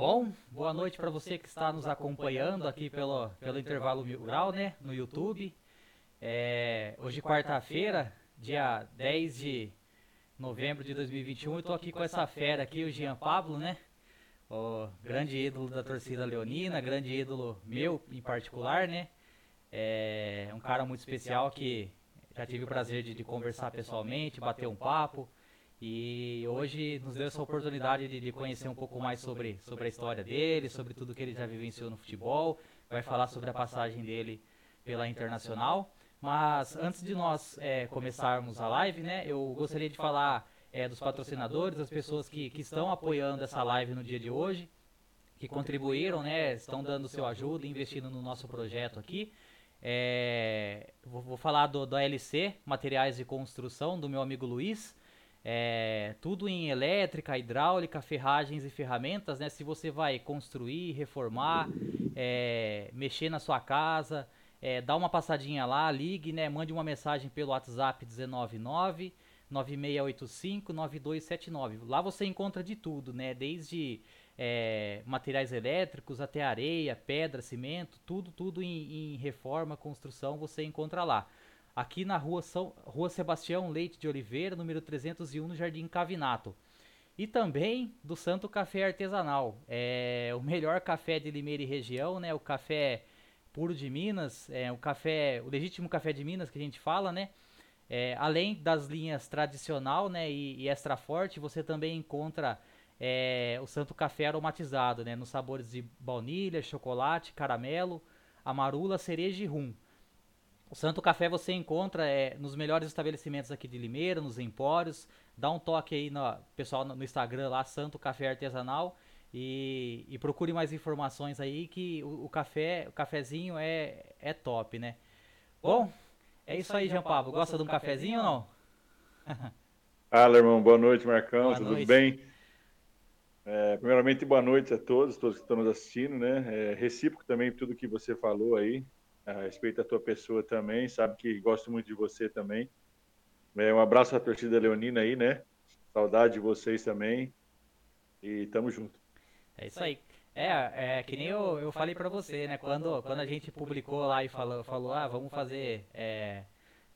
Bom, boa noite para você que está nos acompanhando aqui pelo, pelo intervalo Grau, né, no YouTube. É, hoje, quarta-feira, dia 10 de novembro de 2021, eu estou aqui com essa fera aqui, o Jean Pablo, né? O grande ídolo da torcida leonina, grande ídolo meu em particular, né? É um cara muito especial que já tive o prazer de, de conversar pessoalmente, bater um papo. E hoje nos deu essa oportunidade de, de, conhecer um pouco mais sobre, sobre a história dele, sobre tudo que ele já vivenciou no futebol. Vai falar sobre a passagem dele pela Internacional. Mas antes de nós é, começarmos a live, né, eu gostaria de falar é, dos patrocinadores, das pessoas que, que estão apoiando essa live no dia de hoje, que contribuíram, né, estão dando seu ajuda, investindo no nosso projeto aqui. É, vou, vou, falar do, do ALC, Materiais de Construção, do meu amigo Luiz. É, tudo em elétrica, hidráulica, ferragens e ferramentas, né? Se você vai construir, reformar, é, mexer na sua casa, é, dá uma passadinha lá, ligue, né? Mande uma mensagem pelo WhatsApp 199 9685 9279. Lá você encontra de tudo, né? Desde é, materiais elétricos até areia, pedra, cimento, tudo, tudo em, em reforma, construção, você encontra lá aqui na rua, São, rua Sebastião Leite de Oliveira, número 301, no Jardim Cavinato. E também do Santo Café Artesanal, é o melhor café de Limeira e região, né? O café puro de Minas, é o café, o legítimo café de Minas que a gente fala, né? É, além das linhas tradicional, né, e, e, extra forte, você também encontra é, o Santo Café aromatizado, né, nos sabores de baunilha, chocolate, caramelo, amarula, cereja e rum. O Santo Café você encontra é, nos melhores estabelecimentos aqui de Limeira, nos empórios. Dá um toque aí no pessoal no Instagram lá, Santo Café Artesanal. E, e procure mais informações aí que o, o, café, o cafezinho é, é top, né? Bom, é isso aí, Jean Pablo. Gosta de um cafezinho ou não? Fala, irmão. Boa noite, Marcão. Boa Tudo noite. bem? É, primeiramente, boa noite a todos, todos que estão nos assistindo, né? É, recíproco também tudo que você falou aí respeito da tua pessoa também, sabe que gosto muito de você também. É, um abraço à torcida leonina aí, né? Saudade de vocês também. E tamo junto. É isso aí. É, é que nem eu, eu falei para você, né? Quando, quando a gente publicou lá e falou, falou ah, vamos fazer é,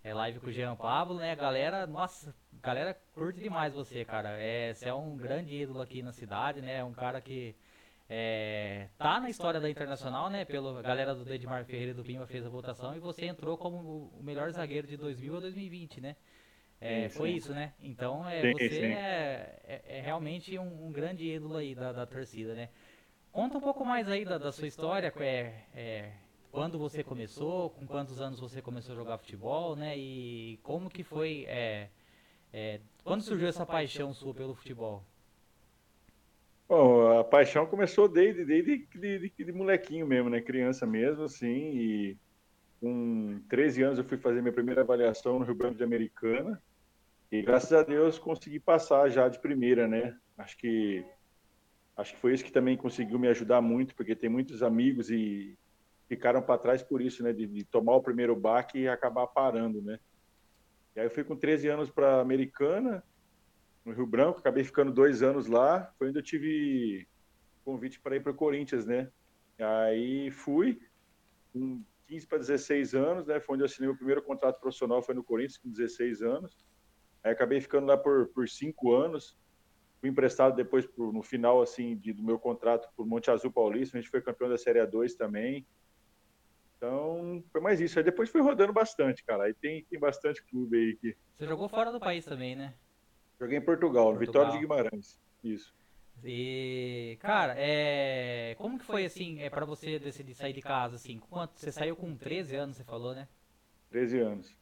é live com o Jean Pablo, né? A galera, nossa, a galera curte demais você, cara. É, você é um grande ídolo aqui na cidade, né? É um cara que é, tá na história da Internacional, né? Pela galera do Edmar Ferreira do Pimba fez a votação e você entrou como o melhor zagueiro de 2000 a 2020, né? É, foi isso, né? Então é, você é, é, é, realmente um, um, grande ídolo aí da, da, torcida, né? Conta um pouco mais aí da, da sua história, é, é, quando você começou, com quantos anos você começou a jogar futebol, né? E como que foi, é, quando surgiu essa paixão sua pelo futebol? Bom, a paixão começou desde, desde de, de, de, molequinho mesmo, né? Criança mesmo, assim, e com 13 anos eu fui fazer minha primeira avaliação no Rio Branco de Americana, e graças a Deus consegui passar já de primeira, né? Acho que acho que foi isso que também conseguiu me ajudar muito, porque tem muitos amigos e ficaram para trás por isso, né? De, de, tomar o primeiro baque e acabar parando, né? E aí eu fui com 13 anos para Americana, no Rio Branco, acabei ficando dois anos lá. Foi onde eu tive convite para ir para o Corinthians, né? Aí fui, com 15 para 16 anos, né? Foi onde eu assinei o primeiro contrato profissional, foi no Corinthians, com 16 anos. Aí acabei ficando lá por, por cinco anos. Fui emprestado depois, pro, no final, assim, de, do meu contrato, por Monte Azul Paulista. A gente foi campeão da Série A2 também. Então, foi mais isso. Aí depois foi rodando bastante, cara. Aí tem, tem bastante clube aí que. Você jogou fora do país também, né? Joguei em Portugal, no Vitória de Guimarães. Isso. E, cara, é... como que foi assim, é para você decidir sair de casa assim? Quanto você saiu com 13 anos, você falou, né? 13 anos.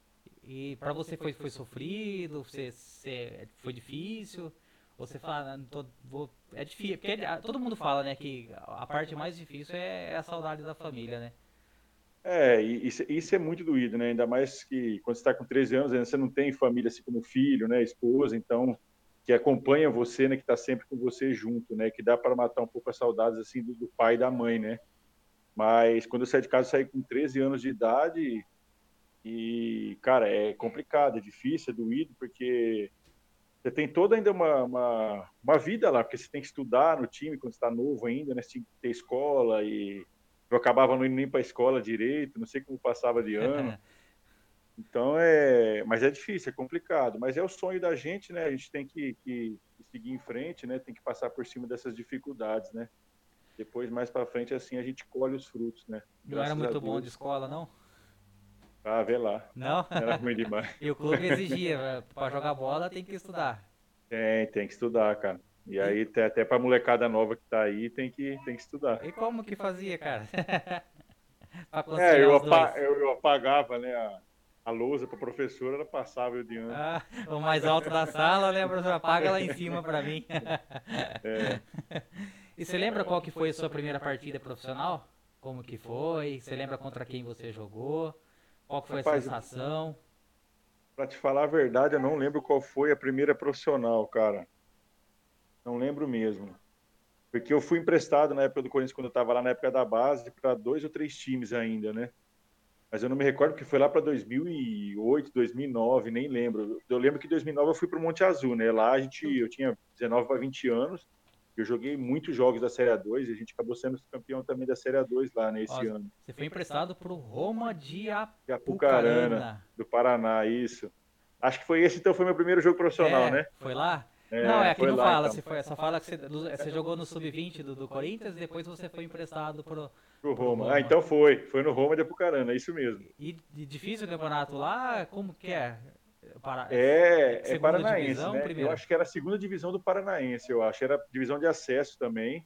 E para você foi foi sofrido, você, você foi difícil? Ou você fala, ah, tô, vou, é difícil, porque todo mundo fala, né, que a parte mais difícil é a saudade da família, né? É, isso, isso é muito doído, né? Ainda mais que quando você está com 13 anos, você não tem família assim como filho, né? Esposa, então, que acompanha você, né? Que está sempre com você junto, né? Que dá para matar um pouco as saudades, assim, do, do, pai e da mãe, né? Mas quando eu saí de casa, eu saí com 13 anos de idade e, cara, é complicado, é difícil, é doído, porque você tem toda ainda uma, uma, uma, vida lá, porque você tem que estudar no time quando está novo ainda, né? Você tem que ter escola e eu acabava não indo nem para a escola direito, não sei como passava de ano. Então é, mas é difícil, é complicado, mas é o sonho da gente, né? A gente tem que, que, seguir em frente, né? Tem que passar por cima dessas dificuldades, né? Depois mais para frente assim a gente colhe os frutos, né? Graças não era muito bom de escola, não? Ah, vê lá. Não? Era ruim demais. e o clube exigia, para jogar bola tem que estudar. Tem, tem que estudar, cara. E aí, até, até pra molecada nova que tá aí, tem que, tem que estudar. E como que fazia, cara? é, eu, apa eu, eu, apagava, né, a, a lousa pra professora, ela passava eu diante. Ah, o mais alto da sala, né, professor? Apaga lá em cima pra mim. é. E você lembra qual que foi a sua primeira partida profissional? Como que foi? Você lembra contra quem você jogou? Qual foi Rapaz, a sensação? Para te falar a verdade, eu não lembro qual foi a primeira profissional, cara. Não lembro mesmo. Porque eu fui emprestado na época do Corinthians, quando eu estava lá na época da base, para dois ou três times ainda, né? Mas eu não me recordo porque foi lá para 2008, 2009, nem lembro. Eu lembro que em 2009 eu fui para o Monte Azul, né? Lá a gente, eu tinha 19 para 20 anos eu joguei muitos jogos da Série A2 e a gente acabou sendo campeão também da Série A2 lá nesse né, ano. Você foi emprestado para o Roma de Apucarana. Apucarana. Do Paraná, isso. Acho que foi esse, então, foi meu primeiro jogo profissional, é, né? Foi lá? É, não, é aqui não lá, fala, então. foi, só fala que você, você jogou no Sub-20 do, do, Corinthians e depois você foi emprestado pro, pro, Roma. Roma. Ah, então foi, foi no Roma de Apucarana, é isso mesmo. E, e difícil o campeonato lá, como que é? Para... É, é paranaense, divisão, né? Eu acho que era a segunda divisão do Paranaense, eu acho. Era divisão de acesso também.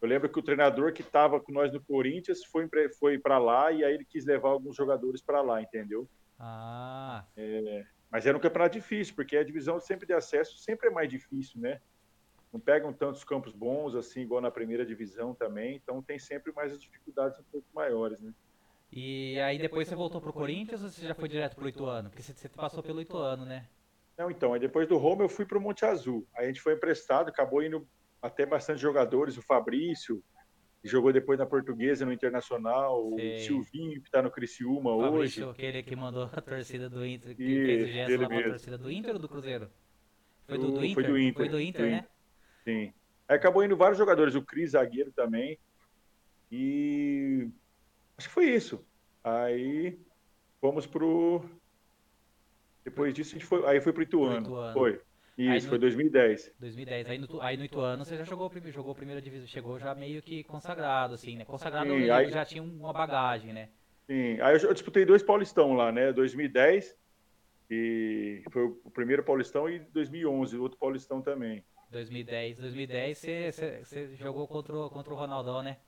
Eu lembro que o treinador que estava com nós no Corinthians foi, foi para lá e aí ele quis levar alguns jogadores para lá, entendeu? Ah. É, mas era um campeonato difícil, porque a divisão sempre de acesso sempre é mais difícil, né? Não pegam tantos campos bons assim, igual na primeira divisão também, então tem sempre mais as dificuldades um pouco maiores, né? E aí depois você voltou pro Corinthians ou você já foi direto pro Ituano? Porque você, passou pelo Ituano, né? Não, então, aí depois do Roma eu fui pro Monte Azul. Aí a gente foi emprestado, acabou indo até bastante jogadores, o Fabrício, jogou depois na Portuguesa, no Internacional, Sei. o Silvinho, que tá no Criciúma o Fabrício, hoje. aquele que mandou a torcida do Inter, que e, fez o gesto lá a torcida do Inter ou do Cruzeiro? Foi do, do Inter? Foi do Inter, foi do Inter sim. né? Sim. Aí acabou indo vários jogadores, o Cris, zagueiro também, e Acho que foi isso. Aí fomos pro. Depois disso a gente foi. Aí foi pro Ituano. Pro Ituano. Foi. Isso, no... foi 2010. 2010. Aí no, aí no Ituano você já jogou, jogou a primeira divisão, chegou já meio que consagrado, assim, né? Consagrado Sim, aí... já tinha uma bagagem, né? Sim, aí eu disputei dois Paulistão lá, né? 2010, e foi o primeiro Paulistão, e 2011, outro Paulistão também. 2010, 2010 você, você, você jogou contra o, contra o Ronaldão, né?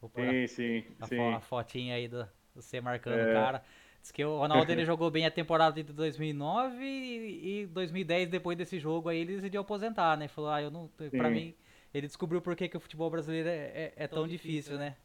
sim, sim, a, sim. a fotinha aí do, você marcando é. o cara. Diz que o Ronaldo ele jogou bem a temporada de 2009 e, e 2010, depois desse jogo aí, ele decidiu aposentar, né? Falou, ah, eu não. Sim. Pra mim, ele descobriu por que, que o futebol brasileiro é, é, é tão difícil, né?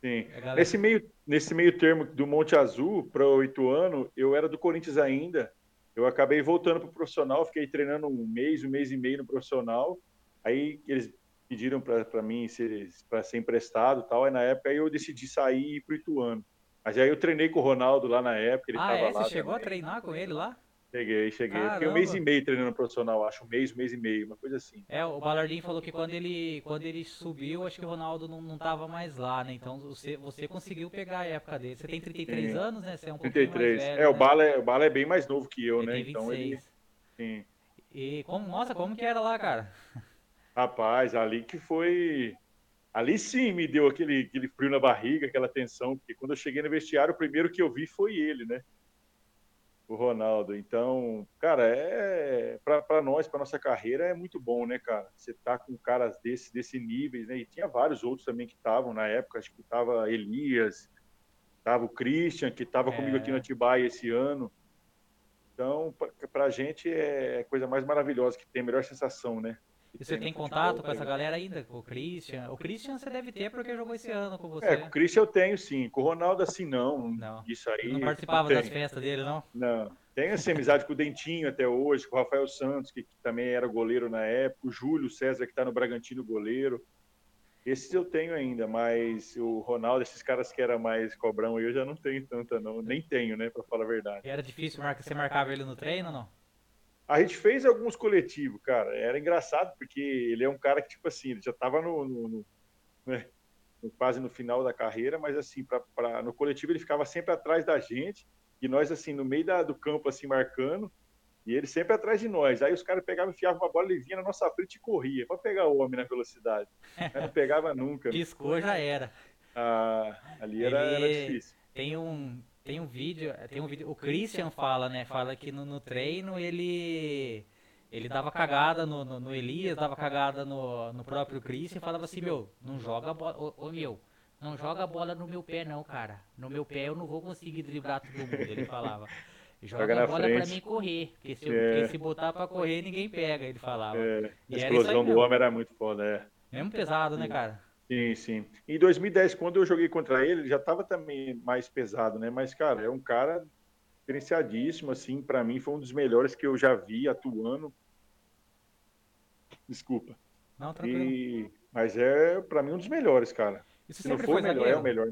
Sim. Galera... Nesse, meio, nesse meio termo do Monte Azul para o Ituano, eu era do Corinthians ainda. Eu acabei voltando para o profissional, fiquei treinando um mês, um mês e meio no profissional. Aí eles pediram para mim ser, para ser emprestado tal. Aí na época eu decidi sair e ir pro Ituano. Mas aí eu treinei com o Ronaldo lá na época. Ele ah, é? Você chegou também. a treinar com ele lá? Cheguei, cheguei. Caramba. Fiquei um mês e meio treinando profissional, acho. Um mês, um mês e meio, uma coisa assim. É, o Balardim falou que quando ele, quando ele subiu, acho que o Ronaldo não, não tava mais lá, né? Então você, você conseguiu pegar a época dele. Você tem 33 Sim. anos, né? Você é um 33. mais velho, É, né? o, Bala é, o Bala é bem mais novo que eu, ele né? Tem 26. Então ele. Sim. E como, nossa, como que era lá, cara? Rapaz, ali que foi. Ali sim me deu aquele, aquele frio na barriga, aquela tensão, porque quando eu cheguei no vestiário, o primeiro que eu vi foi ele, né? O Ronaldo. Então, cara, é para nós, para nossa carreira, é muito bom, né, cara? Você tá com caras desse, desse níveis, né? E tinha vários outros também que estavam na época, acho que tava Elias, tava o Christian, que tava é. comigo aqui no Atibaia esse ano. Então, para a gente é a coisa mais maravilhosa que tem, a melhor sensação, né? E você tem contato com essa galera ainda? Com o Christian? O Christian você deve ter porque jogou esse ano com você. É, com o Christian eu tenho sim. Com o Ronaldo, assim, não. Não. Isso aí. Não participava não das festas dele, não? Não. Tenho essa amizade com o Dentinho até hoje, com o Rafael Santos, que, que também era goleiro na época, o Júlio César, que está no Bragantino, goleiro. Esses eu tenho ainda, mas o Ronaldo, esses caras que era mais cobrão, eu já não tenho tanta, não. Nem tenho, né, para falar a verdade. E era difícil, você marcava ele no treino ou não? A gente fez alguns coletivos, cara. Era engraçado, porque ele é um cara que, tipo assim, ele já tava no, no, no, né, quase no final da carreira, mas assim, pra, pra, no coletivo ele ficava sempre atrás da gente, e nós, assim, no meio da, do campo, assim, marcando, e ele sempre atrás de nós. Aí os caras pegavam, enfiavam uma bola, ele vinha na nossa frente e corria para pegar o homem na velocidade. Mas não pegava nunca. Piscou, já era. Ah, ali era, era, difícil. Tem um, tem um vídeo, tem um vídeo, o Christian fala, né? Fala que no, no treino ele ele dava cagada no, no, no, Elias, dava cagada no, no próprio Christian e falava assim, meu, não joga a bola, ô, ô, meu, não joga a bola no meu pé não, cara. No meu pé eu não vou conseguir driblar todo mundo, ele falava. Joga, Joga a bola frente. pra mim correr. Porque se, eu, é. porque se botar pra correr, ninguém pega, ele falava. É. A explosão do homem era muito foda, é. Mesmo pesado, né, cara? Sim, sim. Em 2010, quando eu joguei contra ele, ele já estava também mais pesado, né? Mas, cara, é um cara diferenciadíssimo, assim, para mim foi um dos melhores que eu já vi atuando. Desculpa. Não, tranquilo. E... Mas é, para mim, um dos melhores, cara. Isso Se não for o melhor, é o melhor.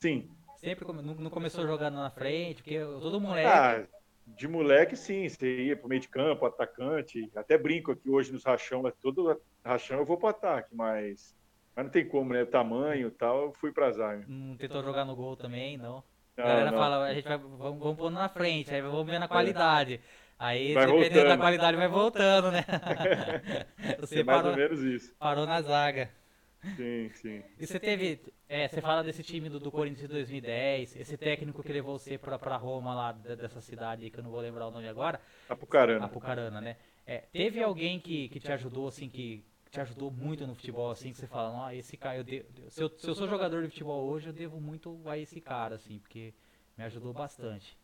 Sim, Sempre não, não começou jogando na frente, porque todo moleque. Ah, de moleque, sim. Você ia pro meio de campo, atacante. Até brinco aqui hoje nos rachão, todo rachão eu vou pro ataque, mas. Mas não tem como, né? Tamanho e tal, eu fui pra zaga. Não tentou jogar no gol também, não. não a galera não. fala, a gente vai, vamos, vamos pôr na frente, aí vamos ver na qualidade. Aí, vai dependendo voltando. da qualidade, vai voltando, né? Você é mais parou, ou menos isso. Parou na zaga. Sim, sim. E você teve. É, você fala desse time do, do Corinthians de 2010, esse técnico que levou você pra, pra Roma lá dessa cidade que eu não vou lembrar o nome agora. Apucarana. Apucarana, né? É, teve alguém que, que te ajudou, assim, que te ajudou muito no futebol, assim, que você fala, ah, esse cara, eu devo, se, eu, se eu sou jogador de futebol hoje, eu devo muito a esse cara, assim, porque me ajudou bastante.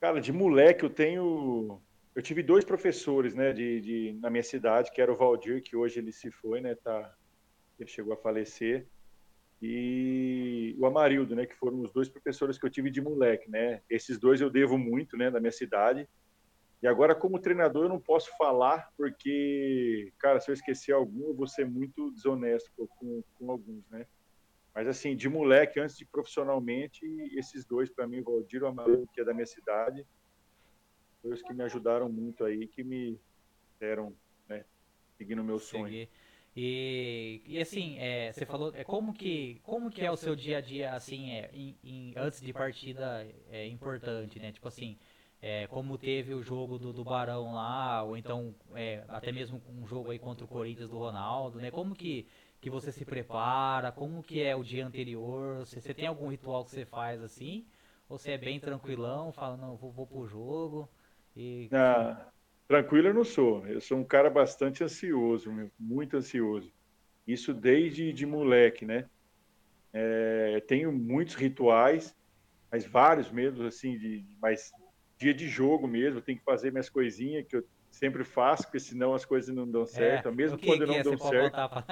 Cara, de moleque eu tenho. Eu tive dois professores, né, de, de, na minha cidade, que era o Valdir, que hoje ele se foi, né, tá, ele chegou a falecer, e o Amarildo, né, que foram os dois professores que eu tive de moleque, né? Esses dois eu devo muito, né, na minha cidade. E agora como treinador eu não posso falar porque, cara, se eu esquecer algum, eu vou ser muito desonesto com, com alguns, né? Mas assim, de moleque, antes de profissionalmente, esses dois para mim, o Valdir o Amarildo, que é da minha cidade, foram os que me ajudaram muito aí, que me deram, né, seguindo o meu sonho. E, e assim, é, você falou, é, como, que, como que é o seu dia a dia, assim, é, em, em, antes de partida é importante, né? Tipo assim, é, como teve o jogo do, do Barão lá, ou então é, até mesmo um jogo aí contra o Corinthians do Ronaldo, né? Como que, que você se prepara, como que é o dia anterior, você, você tem algum ritual que você faz assim? Ou você é bem tranquilão, fala, não, vou, vou pro jogo e... Ah, Tranquilo eu não sou. Eu sou um cara bastante ansioso, muito ansioso. Isso desde de moleque, né? É, tenho muitos rituais, mas vários mesmo, assim, de, mas dia de jogo mesmo, tenho que fazer minhas coisinhas que eu sempre faço, porque senão as coisas não dão é, certo, é, mesmo quando que não é, dão certo. Pra...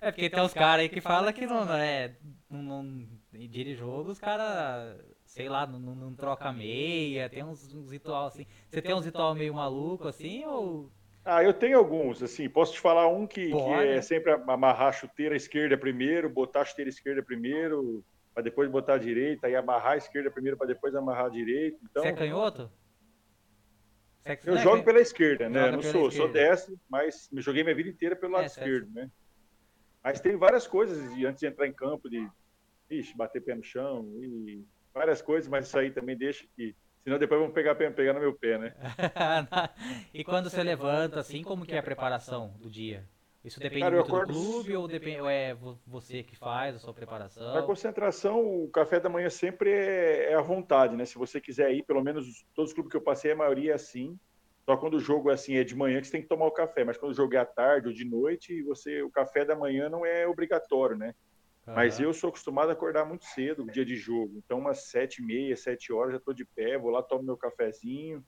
é porque tem uns caras aí que falam que não, é, não, não, dia de jogo os caras sei lá, não, não, troca meia, tem uns, uns ritual assim. Você tem uns ritual meio maluco assim ou ah, eu tenho alguns, assim, posso te falar um que, que é sempre amarrar a chuteira esquerda primeiro, botar a chuteira esquerda primeiro, para depois botar a direita, aí amarrar a esquerda primeiro para depois amarrar a direita. Então, Você é canhoto? É, eu jogo é pela esquerda, né? não sou, esquerda. sou destro, mas me joguei minha vida inteira pelo lado é, esquerdo, né? Mas tem várias coisas antes de entrar em campo, de ixi, bater pé no chão e várias coisas, mas isso aí também deixa que. Senão depois vão pegar, pegar no meu pé, né? e quando você levanta, assim, como que é a preparação do dia? Isso depende Cara, muito acordo... do clube ou, depende, ou é você que faz a sua preparação? A concentração, o café da manhã sempre é, é à vontade, né? Se você quiser ir, pelo menos todos os clubes que eu passei, a maioria é assim. Só quando o jogo é assim, é de manhã que você tem que tomar o café, mas quando o jogo é à tarde ou de noite, você o café da manhã não é obrigatório, né? Mas eu sou acostumado a acordar muito cedo, no dia de jogo. Então, umas sete e meia, sete horas, já estou de pé, vou lá, tomo meu cafezinho.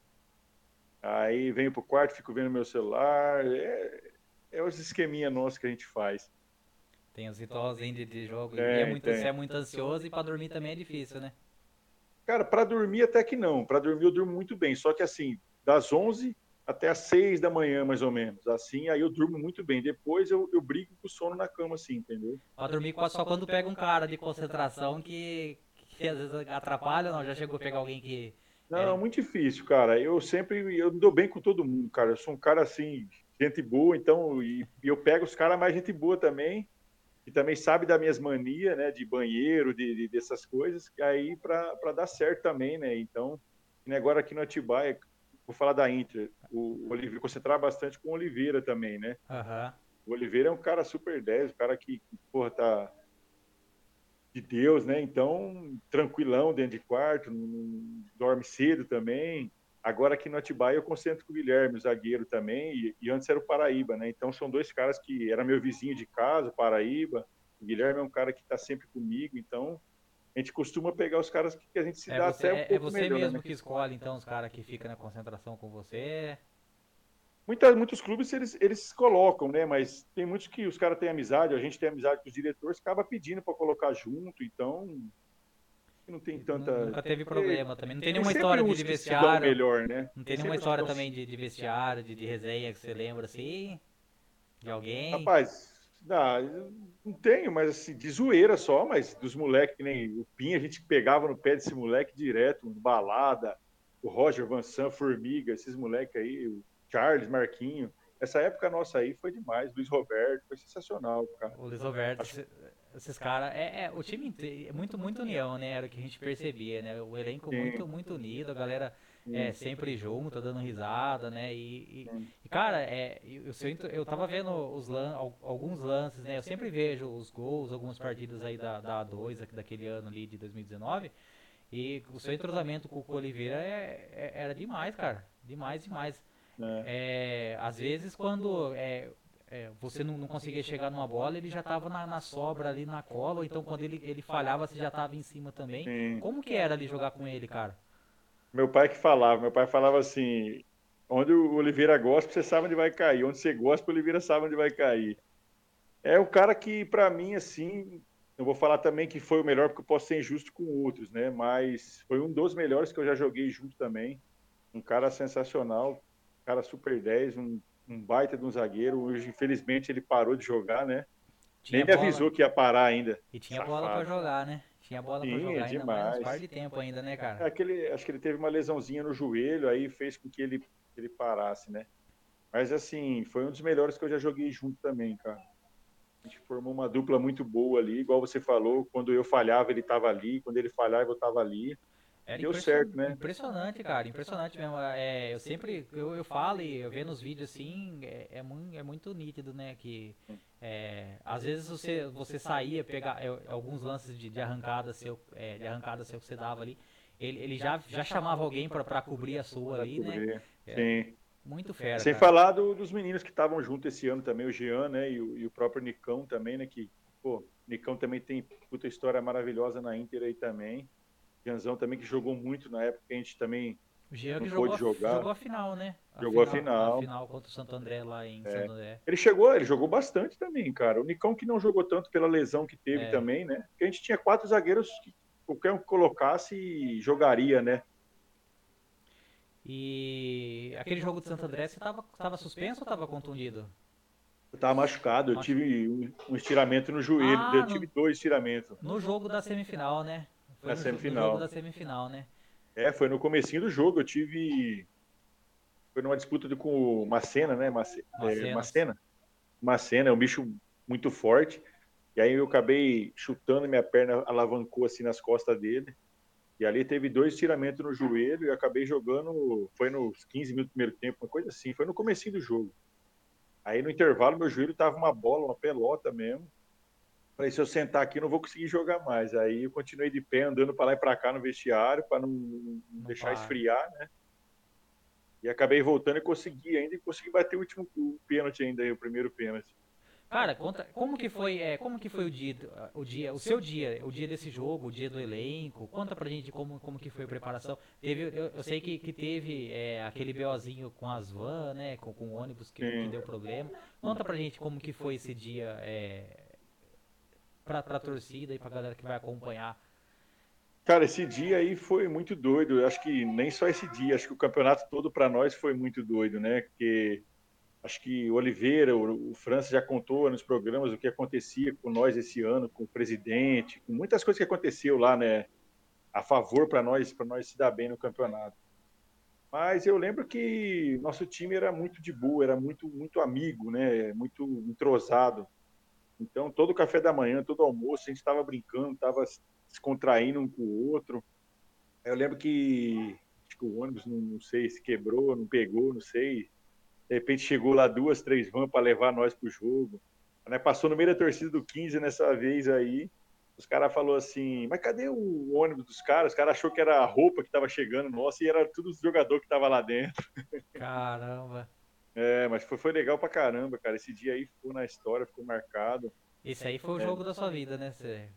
Aí venho pro quarto, fico vendo meu celular. É, é os esqueminha nosso que a gente faz. Tem os ritualzinhos de, de jogo. É, é muito, você é muito ansioso e para dormir também é difícil, né? Cara, para dormir até que não. Para dormir eu durmo muito bem. Só que assim, das 11 até as seis da manhã, mais ou menos. Assim, aí eu durmo muito bem. Depois eu, eu brigo com o sono na cama, assim, entendeu? Pra dormir só quando pega um cara de concentração que, que às vezes atrapalha, não? Já chegou a pegar alguém que, Não, é... muito difícil, cara. Eu sempre eu me dou bem com todo mundo, cara. Eu sou um cara assim, gente boa, então e, e eu pego os caras mais gente boa também, e também sabe das minhas manias, né, de banheiro, de, de dessas coisas, aí para dar certo também, né? Então, agora aqui no Atibaia, vou falar da Inter, o Oliveira concentrar bastante com o Oliveira também, né? Uhum. O Oliveira é um cara super 10, um cara que, porra, tá de Deus, né? Então, tranquilão dentro de quarto, dorme cedo também. Agora aqui no Atibaia eu concentro com o Guilherme, o zagueiro também, e, e, antes era o Paraíba, né? Então são dois caras que era meu vizinho de casa, o Paraíba. O Guilherme é um cara que está sempre comigo, então a gente costuma pegar os caras que a gente se é dá você, até um é, pouco É você melhor, mesmo né? que escolhe, então, os caras que ficam na concentração com você? Muitas, muitos clubes eles, eles colocam, né? Mas tem muitos que os caras têm amizade, a gente tem amizade com os diretores, acaba pedindo para colocar junto, então não tem tanta. Nunca teve problema também. Não tem, nenhuma história de vestiário. melhor, né? Não tem nenhuma história também de, de vestiário, de, de, resenha que você lembra assim? De alguém? Rapaz, não, não tenho, mas assim, de zoeira só, mas dos moleques, que nem o Pinha, a gente pegava no pé desse moleque direto, balada, o Roger Vansan, Formiga, esses moleques aí, o Charles, Marquinho. Essa época nossa aí foi demais. Luiz Roberto, foi sensacional, cara. O Luiz Roberto, Acho... esses caras. É, é, o time é muito, muito união, né? Era o que a gente percebia, né? O elenco Sim. muito, muito unido, a galera é, sempre junto, dando risada, né? E, e, e cara, é, eu, eu, eu tava vendo os lan, alguns lances, né? Eu sempre vejo os gols, algumas partidas aí da, da A2, daquele ano ali de 2019. E o seu entrosamento com o Oliveira é, é, era demais, cara. Demais, demais. É. é. às vezes, quando é, você não, não, conseguia chegar numa bola, ele já estava na, na, sobra ali na cola, ou então quando ele, ele falhava, você já estava em cima também. Sim. Como que era ali jogar com ele, cara? Meu pai que falava, meu pai falava assim, onde o Oliveira gosta, você sabe onde vai cair, onde você gosta, o Oliveira sabe onde vai cair. É um cara que, para mim, assim, eu vou falar também que foi o melhor, porque eu posso ser injusto com outros, né? Mas foi um dos melhores que eu já joguei junto também. Um cara sensacional, cara super 10, um, um baita de um zagueiro. Hoje, infelizmente, ele parou de jogar, né? Tinha Nem me avisou que ia parar ainda. E tinha Safado. bola para jogar, né? Tinha bola para jogar ainda demais. mais par de tempo ainda, né, cara? É, aquele, acho que ele teve uma lesãozinha no joelho, aí fez com que ele, ele parasse, né? Mas assim, foi um dos melhores que eu já joguei junto também, cara. A gente formou uma dupla muito boa ali, igual você falou, quando eu falhava ele estava ali, quando ele falhava eu estava ali. Era Deu certo, né? Impressionante, cara, impressionante mesmo. É, eu sempre, eu, eu falo e eu vendo os vídeos assim, é, é, muito, é muito nítido, né? Que é, às vezes você, você saía, pegar é, alguns lances de, de arrancada seu, é, de arrancada seu que você dava ali, ele, ele já, já chamava alguém para cobrir a sua ali, né? É, Sim. Muito fera. Sem cara. falar do, dos meninos que estavam junto esse ano também, o Jean, né? E o, e o próprio Nicão também, né? Que, pô, Nicão também tem puta história maravilhosa na Inter aí também. Janzão também, que jogou muito na época que a gente também o Jean que jogou, jogar. jogou a final, né? A jogou final, a final. A final contra o Santo André lá em é. Santo André. Ele chegou, ele jogou bastante também, cara. O Nicão que não jogou tanto pela lesão que teve é. também, né? Porque a gente tinha quatro zagueiros que qualquer um que colocasse jogaria, né? E aquele jogo de Santo André, você tava, tava suspenso ou tava contundido? Eu tava machucado, eu tive um, um estiramento no joelho, ah, eu tive no, dois estiramentos. No jogo da semifinal, né? Foi na no, semifinal. Jogo da semifinal, né? É, foi no comecinho do jogo, eu tive... Foi numa disputa de, com o Macena, né? Mace... É, Macena. Macena, é um bicho muito forte. E aí eu acabei chutando, minha perna alavancou assim nas costas dele. E ali teve dois tiramentos no joelho e acabei jogando, foi nos 15 minutos do primeiro tempo, uma coisa assim, foi no comecinho do jogo. Aí no intervalo meu joelho tava uma bola, uma pelota mesmo. Falei, se eu sentar aqui, não vou conseguir jogar mais. Aí eu continuei de pé, andando para lá e para cá no vestiário, para não, não, deixar para. esfriar, né? E acabei voltando e consegui ainda, e consegui bater o último o pênalti ainda, o primeiro pênalti. Cara, conta, como que foi, é, como que foi o dia, o dia, o seu dia, o dia desse jogo, o dia do elenco? Conta pra gente como, como que foi a preparação. Teve, eu, eu sei que, que teve é, aquele BOzinho com as van, né, com, com o ônibus que, que, deu problema. Conta pra gente como que foi esse dia, é, pra, pra torcida e pra galera que vai acompanhar? Cara, esse dia aí foi muito doido. Eu acho que nem só esse dia, acho que o campeonato todo para nós foi muito doido, né? Porque acho que o Oliveira, o, o França já contou nos programas o que acontecia com nós esse ano, com o presidente, com muitas coisas que aconteceu lá, né? a favor para nós, para nós se dar bem no campeonato. Mas eu lembro que nosso time era muito de boa, era muito, muito amigo, né? Muito entrosado. Então, todo café da manhã, todo almoço, a gente estava brincando, estava se contraindo um com o outro. Eu lembro que, que o ônibus, não, não, sei se quebrou, não pegou, não sei. De repente chegou lá duas, três vans para levar nós para o jogo. Né? Passou no meio da torcida do 15 nessa vez aí. Os caras falou assim, mas cadê o ônibus dos caras? Os caras achou que era a roupa que estava chegando nossa e era tudo os jogadores que estavam lá dentro. Caramba. É, mas foi, foi legal pra caramba, cara. Esse dia aí ficou na história, ficou marcado. Esse aí foi o é. jogo da sua vida, né? Você...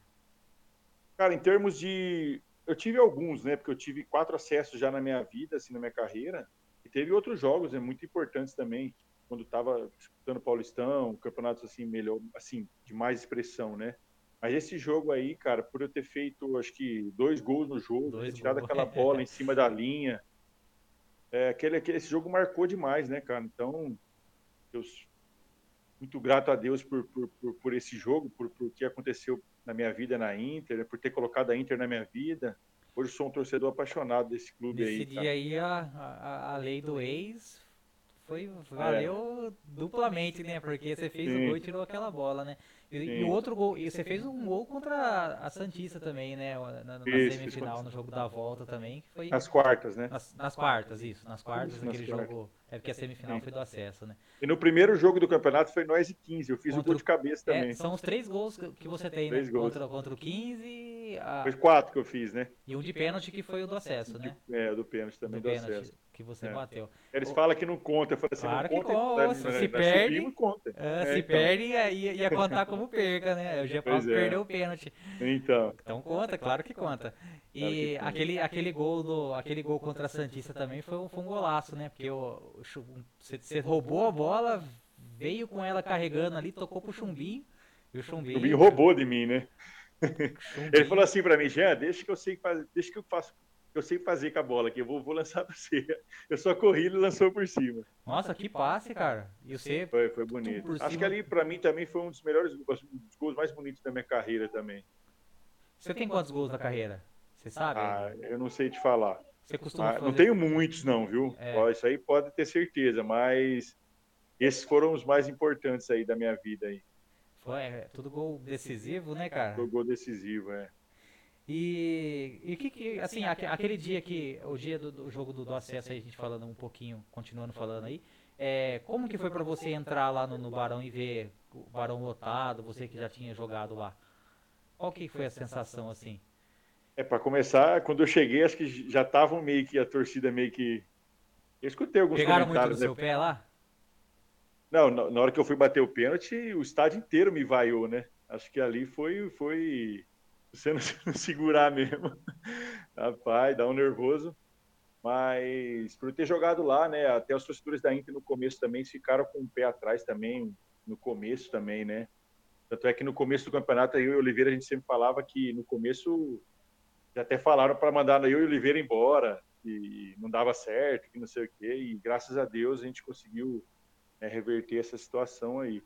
Cara, em termos de. Eu tive alguns, né? Porque eu tive quatro acessos já na minha vida, assim, na minha carreira. E teve outros jogos, né, muito importantes também. Quando estava disputando Paulistão, campeonatos assim, melhor, assim, de mais expressão, né? Mas esse jogo aí, cara, por eu ter feito, acho que, dois gols no jogo, dois ter tirado gols. aquela bola em cima da linha, é, aquele, aquele, esse jogo marcou demais, né, cara? Então, eu muito grato a Deus por, por, por, por esse jogo, por, por que aconteceu na minha vida na Inter, né, por ter colocado a Inter na minha vida. Hoje sou um torcedor apaixonado desse clube Nesse aí. Nesse dia aí a, a, a lei do ex foi valeu é. duplamente, né? Porque você fez Sim. o gol e tirou aquela bola, né? E, e, o outro gol, e você fez um gol contra a Santista também, né? Na, na isso, semifinal, no jogo da volta também. Que foi, nas quartas, né? Nas, nas quartas, isso. Nas quartas, isso, aquele nas jogo. É porque a semifinal Sim. foi do acesso, né? E no primeiro jogo do campeonato foi nós e 15. Eu fiz contra o gol de cabeça é, também. É, são os três gols que você tem, né? três né? Gols. Contra, contra o 15. A... Foi quatro que eu fiz, né? E um de pênalti que foi o do acesso, né? É, do pênalti também do, do pênalti. acesso que você é. bateu. Eles o... falam que não conta. Eu falei assim, claro não que conta. conta. Se, se perde, subimos, conta. É, é, se então. perde, ia, ia contar como perca, né? O Gepal é. perdeu o pênalti. Então. Então conta, claro que conta. E claro que aquele, aquele, gol do, aquele gol contra a Santista também foi, foi um golaço, né? Porque o, você, você roubou a bola, veio com ela carregando ali, tocou pro Chumbinho. E o Chumbinho, Chumbinho roubou de mim, né? Chumbinho. Ele falou assim para mim, Jean, deixa que eu sei fazer, deixa que eu faço eu sei fazer com a bola aqui, eu vou, vou lançar pra você. Eu só corri e ele lançou por cima. Nossa, que passe, cara. E você. Foi, foi bonito. Acho que ali, pra mim, também foi um dos melhores, um dos gols mais bonitos da minha carreira também. Você tem quantos gols na carreira? Você sabe? Ah, eu não sei te falar. Você costuma ah, fazer... Não tenho muitos, não, viu? É. Ó, isso aí pode ter certeza, mas esses foram os mais importantes aí da minha vida aí. Foi, é, tudo gol decisivo, né, cara? Tudo gol decisivo, é. E, e que, que, assim, aquele dia que, o dia do, do jogo do, do, acesso, aí, a gente falando um pouquinho, continuando falando aí, é, como que foi para você entrar lá no, no, Barão e ver o Barão lotado, você que já tinha jogado lá? Qual que foi a sensação, assim? É, para começar, quando eu cheguei, acho que já estavam meio que, a torcida meio que... Eu escutei alguns Pegaram comentários. Pegaram muito no né? seu pé lá? Não, na, na hora que eu fui bater o pênalti, o estádio inteiro me vaiou, né? Acho que ali foi, foi você não, segurar mesmo. Rapaz, dá um nervoso. Mas por ter jogado lá, né? Até os torcedores da Inter no começo também ficaram com o pé atrás também, no começo também, né? Tanto é que no começo do campeonato, eu e o Oliveira, a gente sempre falava que no começo já até falaram para mandar eu e o Oliveira embora, e não dava certo, que não sei o quê, e graças a Deus a gente conseguiu né, reverter essa situação aí.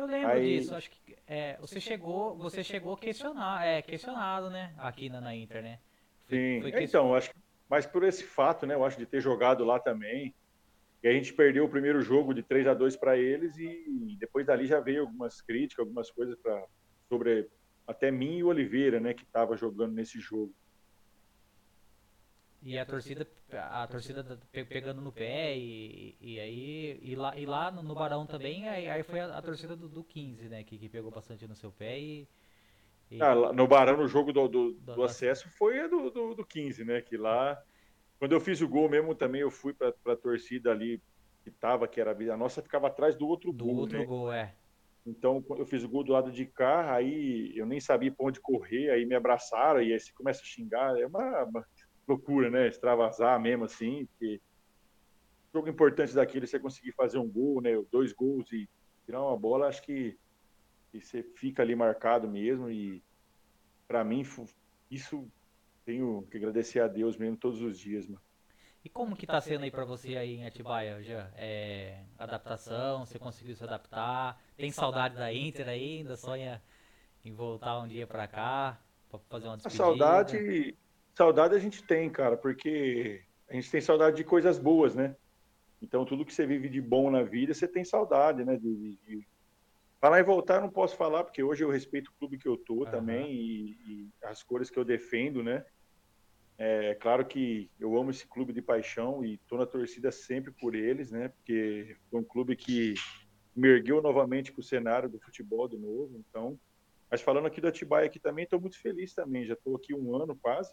Eu lembro Aí... disso, acho que é, você chegou, você chegou questionar, é, questionado, né, aqui na, na Inter, né? Foi, Sim, foi então, acho que, mas por esse fato, né, eu acho de ter jogado lá também, e a gente perdeu o primeiro jogo de 3 a 2 para eles e depois dali já veio algumas críticas, algumas coisas para sobre até mim e o Oliveira, né, que estava jogando nesse jogo. E a torcida, a torcida pegando no pé, e, e aí, e lá, e lá no, Barão também, aí, aí foi a, a torcida do, do 15, né, que, que pegou bastante no seu pé e. e... Ah, no Barão, no jogo do, do, do, do acesso, foi a do, do, do 15, né, que lá, quando eu fiz o gol mesmo também, eu fui para a torcida ali que tava, que era a nossa ficava atrás do outro do gol. Do outro né? gol, é. Então, eu fiz o gol do lado de cá, aí eu nem sabia para onde correr, aí me abraçaram, e aí você começa a xingar, é uma, uma loucura, né? Extravasar mesmo assim, porque jogo importante daquele, você conseguir fazer um gol, né? Dois gols e tirar uma bola, acho que, que você fica ali marcado mesmo. E para mim, isso tenho que agradecer a Deus mesmo todos os dias, mano. E como que tá sendo aí para você aí em Atibaia, já? É, adaptação, você conseguiu se adaptar? Tem saudade da Inter ainda? Sonha em voltar um dia para cá, para fazer uma despedida? A saudade, Saudade a gente tem, cara, porque a gente tem saudade de coisas boas, né? Então, tudo que você vive de bom na vida, você tem saudade, né? De, de... Falar em voltar, eu não posso falar, porque hoje eu respeito o clube que eu tô uhum. também e, e, as cores que eu defendo, né? É claro que eu amo esse clube de paixão e tô na torcida sempre por eles, né? Porque foi um clube que me ergueu novamente para o cenário do futebol de novo. Então, mas falando aqui do Atibaia aqui também, estou muito feliz também. Já estou aqui um ano quase.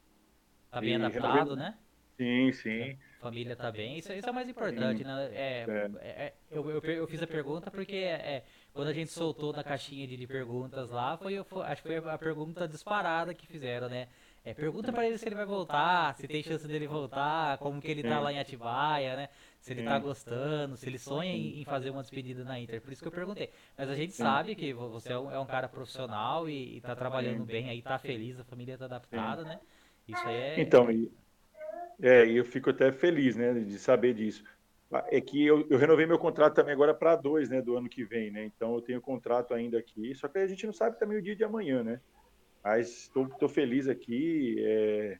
Tá bem adaptado, né? Sim, sim. A família tá bem. Isso, isso é o mais importante, sim. né? É, é. é eu, eu, eu, fiz a pergunta porque é, quando a gente soltou na caixinha de, de perguntas lá, foi, foi, acho que foi a pergunta disparada que fizeram, né? É, pergunta para ele se ele vai voltar, se tem chance dele voltar, como que ele tá lá em Atibaia, né? Se ele tá gostando, se ele sonha em, em, fazer uma despedida na Inter. Por isso que eu perguntei. Mas a gente sabe que você é um, é um cara profissional e, e tá trabalhando bem aí, tá feliz, a família tá adaptada, né? Isso aí é. Então, é, eu fico até feliz, né, de saber disso. Ah, é que eu, eu renovei meu contrato também agora para dois, né, do ano que vem, né? Então eu tenho contrato ainda aqui, só que a gente não sabe também o dia de amanhã, né? Mas estou feliz aqui. É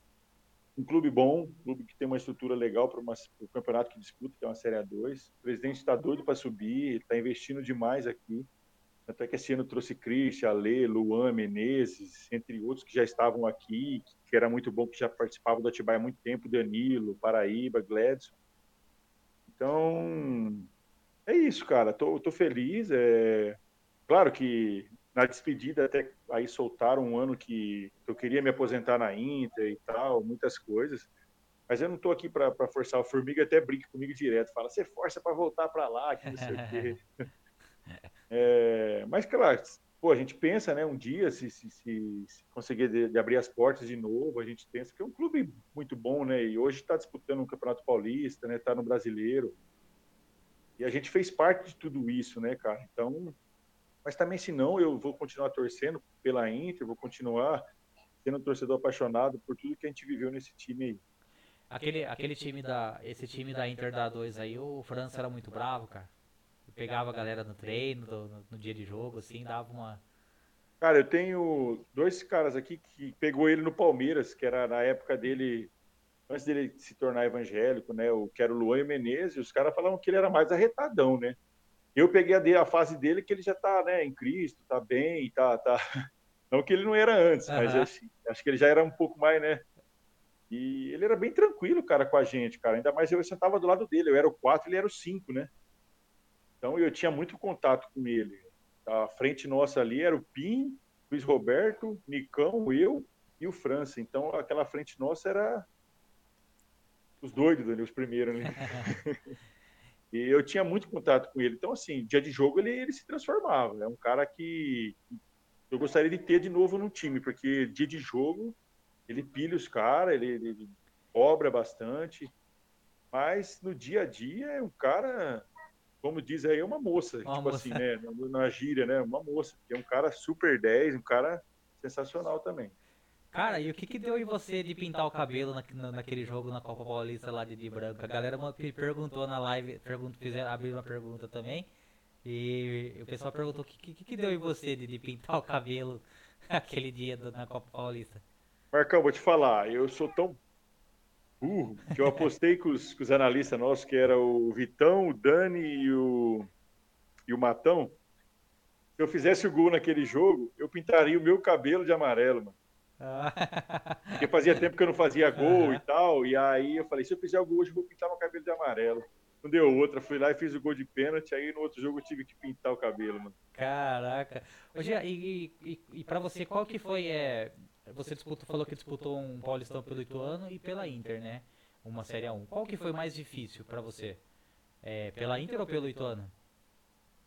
um clube bom, um clube que tem uma estrutura legal para o campeonato que disputa, que é uma Série A2. O presidente está doido para subir, está investindo demais aqui. Até que esse ano trouxe Christian, Ale, Luan, Menezes, entre outros que já estavam aqui, que era muito bom, que já participavam do Atibaia há muito tempo, Danilo, Paraíba, Gledson. Então, é isso, cara. Tô, tô feliz. É... Claro que na despedida até aí soltaram um ano que eu queria me aposentar na Inter e tal, muitas coisas. Mas eu não estou aqui para forçar. O Formiga até brinca comigo direto, fala: você força para voltar para lá, que não sei o quê. É, mas, claro, pô, a gente pensa, né, um dia, se, se, se, se conseguir de, de, abrir as portas de novo, a gente pensa que é um clube muito bom, né? E hoje está disputando um Campeonato Paulista, né? Está no Brasileiro. E a gente fez parte de tudo isso, né, cara? Então, mas também, se não, eu vou continuar torcendo pela Inter, vou continuar sendo um torcedor apaixonado por tudo que a gente viveu nesse time aí. Aquele, aquele time da. Esse time da Inter da 2 aí, o França era muito bravo, cara. Pegava a galera no treino, no, no, dia de jogo, assim, dava uma. Cara, eu tenho dois caras aqui que pegou ele no Palmeiras, que era na época dele, antes dele se tornar evangélico, né? O que era o Luan e Menezes, os caras falavam que ele era mais arretadão, né? Eu peguei a, a fase dele que ele já está né, em Cristo, está bem, tá, tá. Não que ele não era antes, uhum. mas acho, acho, que ele já era um pouco mais, né? E ele era bem tranquilo, cara, com a gente, cara. Ainda mais eu sentava do lado dele. Eu era o 4, ele era o 5, né? Então eu tinha muito contato com ele. A frente nossa ali era o Pim, Luiz Roberto, Nicão, eu e o França. Então aquela frente nossa era os doidos, né? os primeiros, né? E eu tinha muito contato com ele. Então, assim, dia de jogo ele, ele se transformava. É um cara que eu gostaria de ter de novo no time, porque dia de jogo ele pilha os caras, ele, ele cobra bastante. Mas no dia a dia é um cara, como diz aí, é uma moça. Uma tipo moça. assim, né? Na gíria, né? Uma moça. É um cara super 10, um cara sensacional também. Cara, e o que que deu em você de pintar o cabelo na, naquele jogo na Copa Paulista lá de, de branco? A galera perguntou na live, perguntou, fizeram, abriu uma pergunta também. E o pessoal perguntou o que, que, que deu em você de, de pintar o cabelo aquele dia do, na Copa Paulista. Marcão, vou te falar, eu sou tão burro que eu apostei com os, com os analistas nossos, que era o Vitão, o Dani e o, e o Matão. Se eu fizesse o gol naquele jogo, eu pintaria o meu cabelo de amarelo, mano. Porque fazia tempo que eu não fazia gol e tal. E aí eu falei, se eu fizer o gol hoje, eu vou pintar meu cabelo de amarelo. Não deu outra, fui lá e fiz o gol de pênalti, aí no outro jogo eu tive que pintar o cabelo, mano. Caraca. Hoje, e, e, e pra você, qual que foi. É, você disputou, falou que disputou um Paulistão pelo Ituano e pela Inter, né? Uma Série A1. Qual que foi mais difícil para você? É, pela Inter ou pelo Ituano?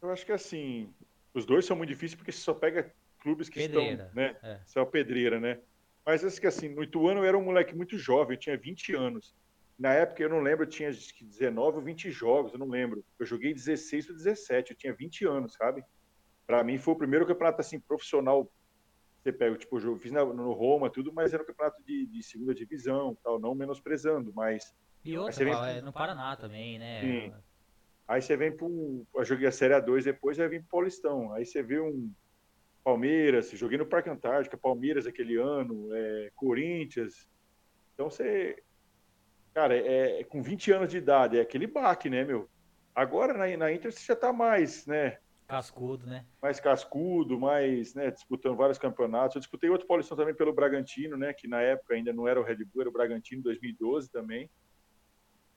Eu acho que assim, os dois são muito difíceis porque você só pega clubes que pedreira, estão, né? É. Isso é pedreira, né? Mas acho que assim, no Ituano eu era um moleque muito jovem, eu tinha 20 anos. Na época eu não lembro, eu tinha 19 ou 20 jogos, eu não lembro. Eu joguei 16 ou 17, eu tinha 20 anos, sabe? Para mim foi o primeiro campeonato assim profissional. Você pega, tipo, eu fiz no Roma tudo, mas era um campeonato de, de segunda divisão, tal, não menosprezando, mas e outra, vem... é no Paraná também, né? Sim. Aí você vem para Eu joguei a Série A2 depois, aí vem pro Paulistão. Aí você vê um, Palmeiras, joguei no Parque Antártica, Palmeiras aquele ano, é, Corinthians. Então você. Cara, é, é com 20 anos de idade, é aquele baque, né, meu? Agora na, na Inter você já tá mais, né? Cascudo, né? Mais cascudo, mais, né, disputando vários campeonatos. Eu disputei outro Paulistão também pelo Bragantino, né, que na época ainda não era o Red Bull, era o Bragantino 2012 também.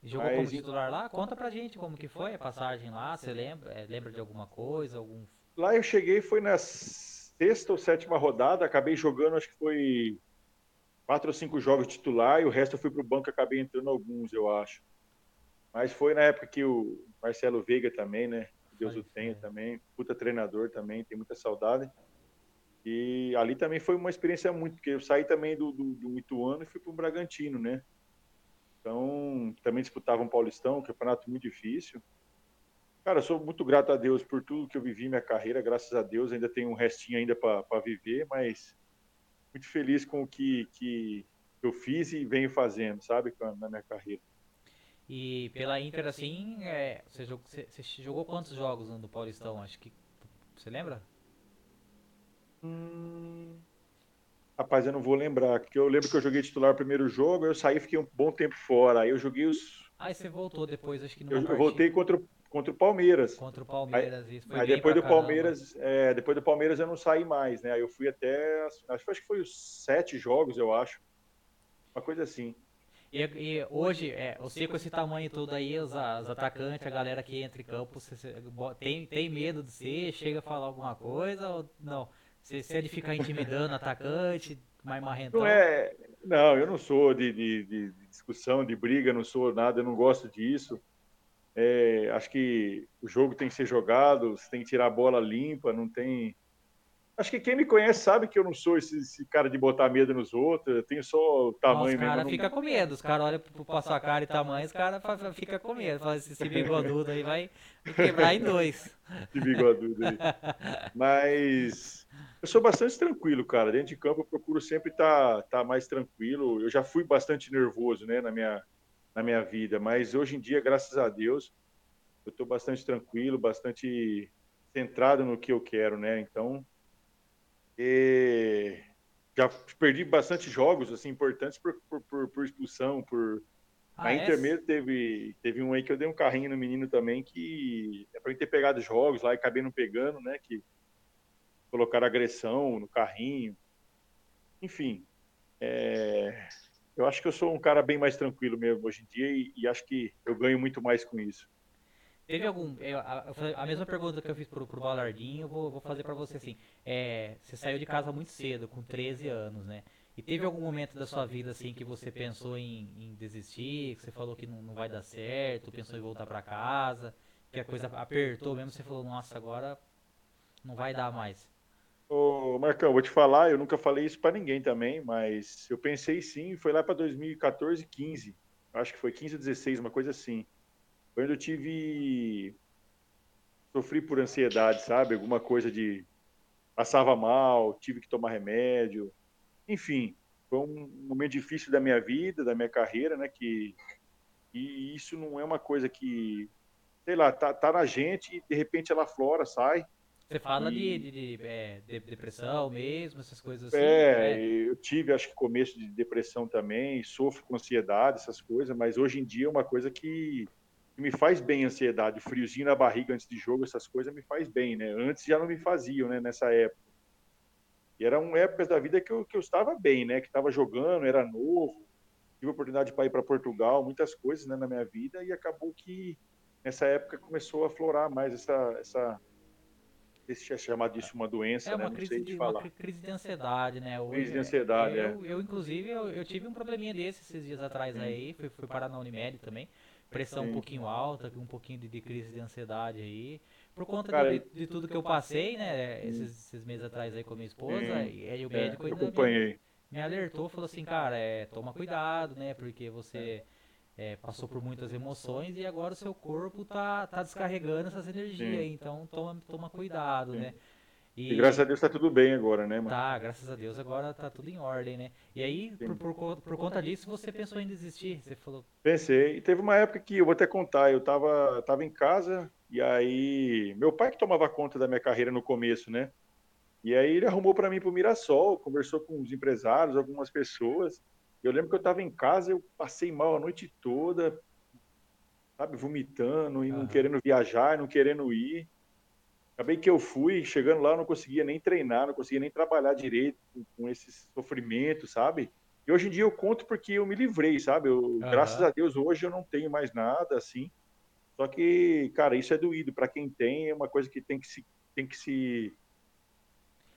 E jogou Mas... como titular lá? Conta pra gente como que foi a passagem lá, você lembra? É, lembra de alguma coisa, algum Lá eu cheguei foi na sexta ou sétima rodada, acabei jogando, acho que foi quatro ou cinco jogos titular e o resto eu fui pro banco, acabei entrando alguns, eu acho. Mas foi na época que o Marcelo Veiga também, né? Deus o tenha também, puta treinador também, tem muita saudade. E ali também foi uma experiência muito, porque eu saí também do, do, do Ituano e fui para o Bragantino, né? Então, também disputava um Paulistão, um campeonato muito difícil. Cara, eu sou muito grato a Deus por tudo que eu vivi minha carreira, graças a Deus, ainda tenho um restinho ainda para viver, mas muito feliz com o que, que eu fiz e venho fazendo, sabe, na minha carreira. E pela Inter, assim, é, você, jogou, você, você, jogou, quantos jogos no Paulistão? Acho que. Você lembra? Hum, rapaz, eu não vou lembrar, porque eu lembro que eu joguei titular o primeiro jogo, eu saí e fiquei um bom tempo fora. Aí eu joguei os. Aí você voltou depois, acho que Eu, eu voltei contra, contra o Palmeiras. Contra o Palmeiras, aí, isso. Foi aí depois do caramba. Palmeiras, é, depois do Palmeiras eu não saí mais, né? Aí eu fui até. Acho, acho que foi os sete jogos, eu acho. Uma coisa assim. E, e, hoje, é, você com esse tamanho todo aí, os, os atacantes, a galera que entra em campo, tem, tem medo de você? Chega a falar alguma coisa ou não? Você, você é de ficar intimidando atacante, mais marrentão? Não, é, não eu não sou de, de, de, discussão, de briga, não sou nada, eu não gosto disso. É, acho que o jogo tem que ser jogado, você tem que tirar a bola limpa, não tem Acho que quem me conhece sabe que eu não sou esse, esse cara de botar medo nos outros, eu tenho só o tamanho mesmo. Os caras ficam com medo, os caras olham pra sua cara e tamanho, os caras ficam com medo. Fala, esse, esse bigodudo aí vai quebrar em dois. Esse bigodudo aí. Mas eu sou bastante tranquilo, cara. Dentro de campo eu procuro sempre estar tá, tá mais tranquilo. Eu já fui bastante nervoso, né, na minha, na minha vida, mas hoje em dia, graças a Deus, eu estou bastante tranquilo, bastante centrado no que eu quero, né? Então e já perdi bastante jogos assim importantes por, por, por, por expulsão, por ah, a Inter mesmo teve, teve um aí que eu dei um carrinho no menino também que é para ter pegado jogos lá e acabei não pegando, né? Que colocaram agressão no carrinho. Enfim, é, eu acho que eu sou um cara bem mais tranquilo mesmo hoje em dia e, e acho que eu ganho muito mais com isso. Teve algum. Eu, a, a, mesma pergunta que eu fiz pro, pro Balardinho, eu vou, vou fazer para você assim. É, você saiu de casa muito cedo, com 13 anos, né? E teve algum momento da sua vida assim que você pensou em, em desistir, que você falou que não, não vai dar certo, pensou em voltar para casa, que a coisa apertou mesmo, você falou, nossa, agora não vai dar mais. Ô, Marcão, vou te falar, eu nunca falei isso para ninguém também, mas eu pensei sim, foi lá para 2014, 15. Acho que foi 15 ou 16, uma coisa assim. Quando eu tive. Sofri por ansiedade, sabe? Alguma coisa de. Passava mal, tive que tomar remédio. Enfim, foi um momento difícil da minha vida, da minha carreira, né? Que. E isso não é uma coisa que. Sei lá, tá, tá na gente e de repente ela flora, sai. Você fala e... de, de, de, é, de, depressão mesmo, essas coisas assim? É, né? eu tive, acho que começo de depressão também, sofro com ansiedade, essas coisas, mas hoje em dia é uma coisa que me faz bem a ansiedade, o friozinho na barriga antes de jogo, essas coisas me faz bem, né? Antes já não me faziam, né, nessa época. E eram épocas da vida que eu, que eu estava bem, né? Que estava jogando, era novo, tive a oportunidade para ir para Portugal, muitas coisas né, na minha vida, e acabou que nessa época começou a florar mais essa. essa esse é chamar disso uma doença, é uma né? crise de, Uma crise de ansiedade, né? Hoje, crise de ansiedade, é. Eu, eu inclusive, eu, eu, tive um probleminha desse esses dias atrás aí, fui, fui parar na Unimed também pressão Sim. um pouquinho alta, um pouquinho de, de, crise de ansiedade aí. Por conta Cara, de, de, tudo que eu passei, né, esses, esses, meses atrás aí com a minha esposa, e aí o é, médico ainda me, me, alertou, falou assim, cara, é, toma cuidado, né, porque você é, passou por muitas emoções e agora o seu corpo tá, tá descarregando essas energias, Sim. então toma, toma cuidado, Sim. né. E, e, graças a Deus tá tudo bem agora, né, mano? Tá, graças a Deus agora tá tudo em ordem, né? E aí, por, por, por, conta disso, você pensou em desistir? Você falou. Pensei. E teve uma época que, eu vou até contar, eu tava, tava em casa, e aí. Meu pai que tomava conta da minha carreira no começo, né? E aí ele arrumou para mim pro Mirassol, conversou com os empresários, algumas pessoas. Eu lembro que eu estava em casa, eu passei mal a noite toda, sabe, vomitando, e não querendo viajar, não querendo ir. Acabei que eu fui, chegando lá, eu não conseguia nem treinar, não conseguia nem trabalhar direito com, esse sofrimento, sabe? E hoje em dia eu conto porque eu me livrei, sabe? Eu, uhum. Graças a Deus, hoje eu não tenho mais nada assim. Só que, cara, isso é doído. Para quem tem, é uma coisa que tem que se. Tem que se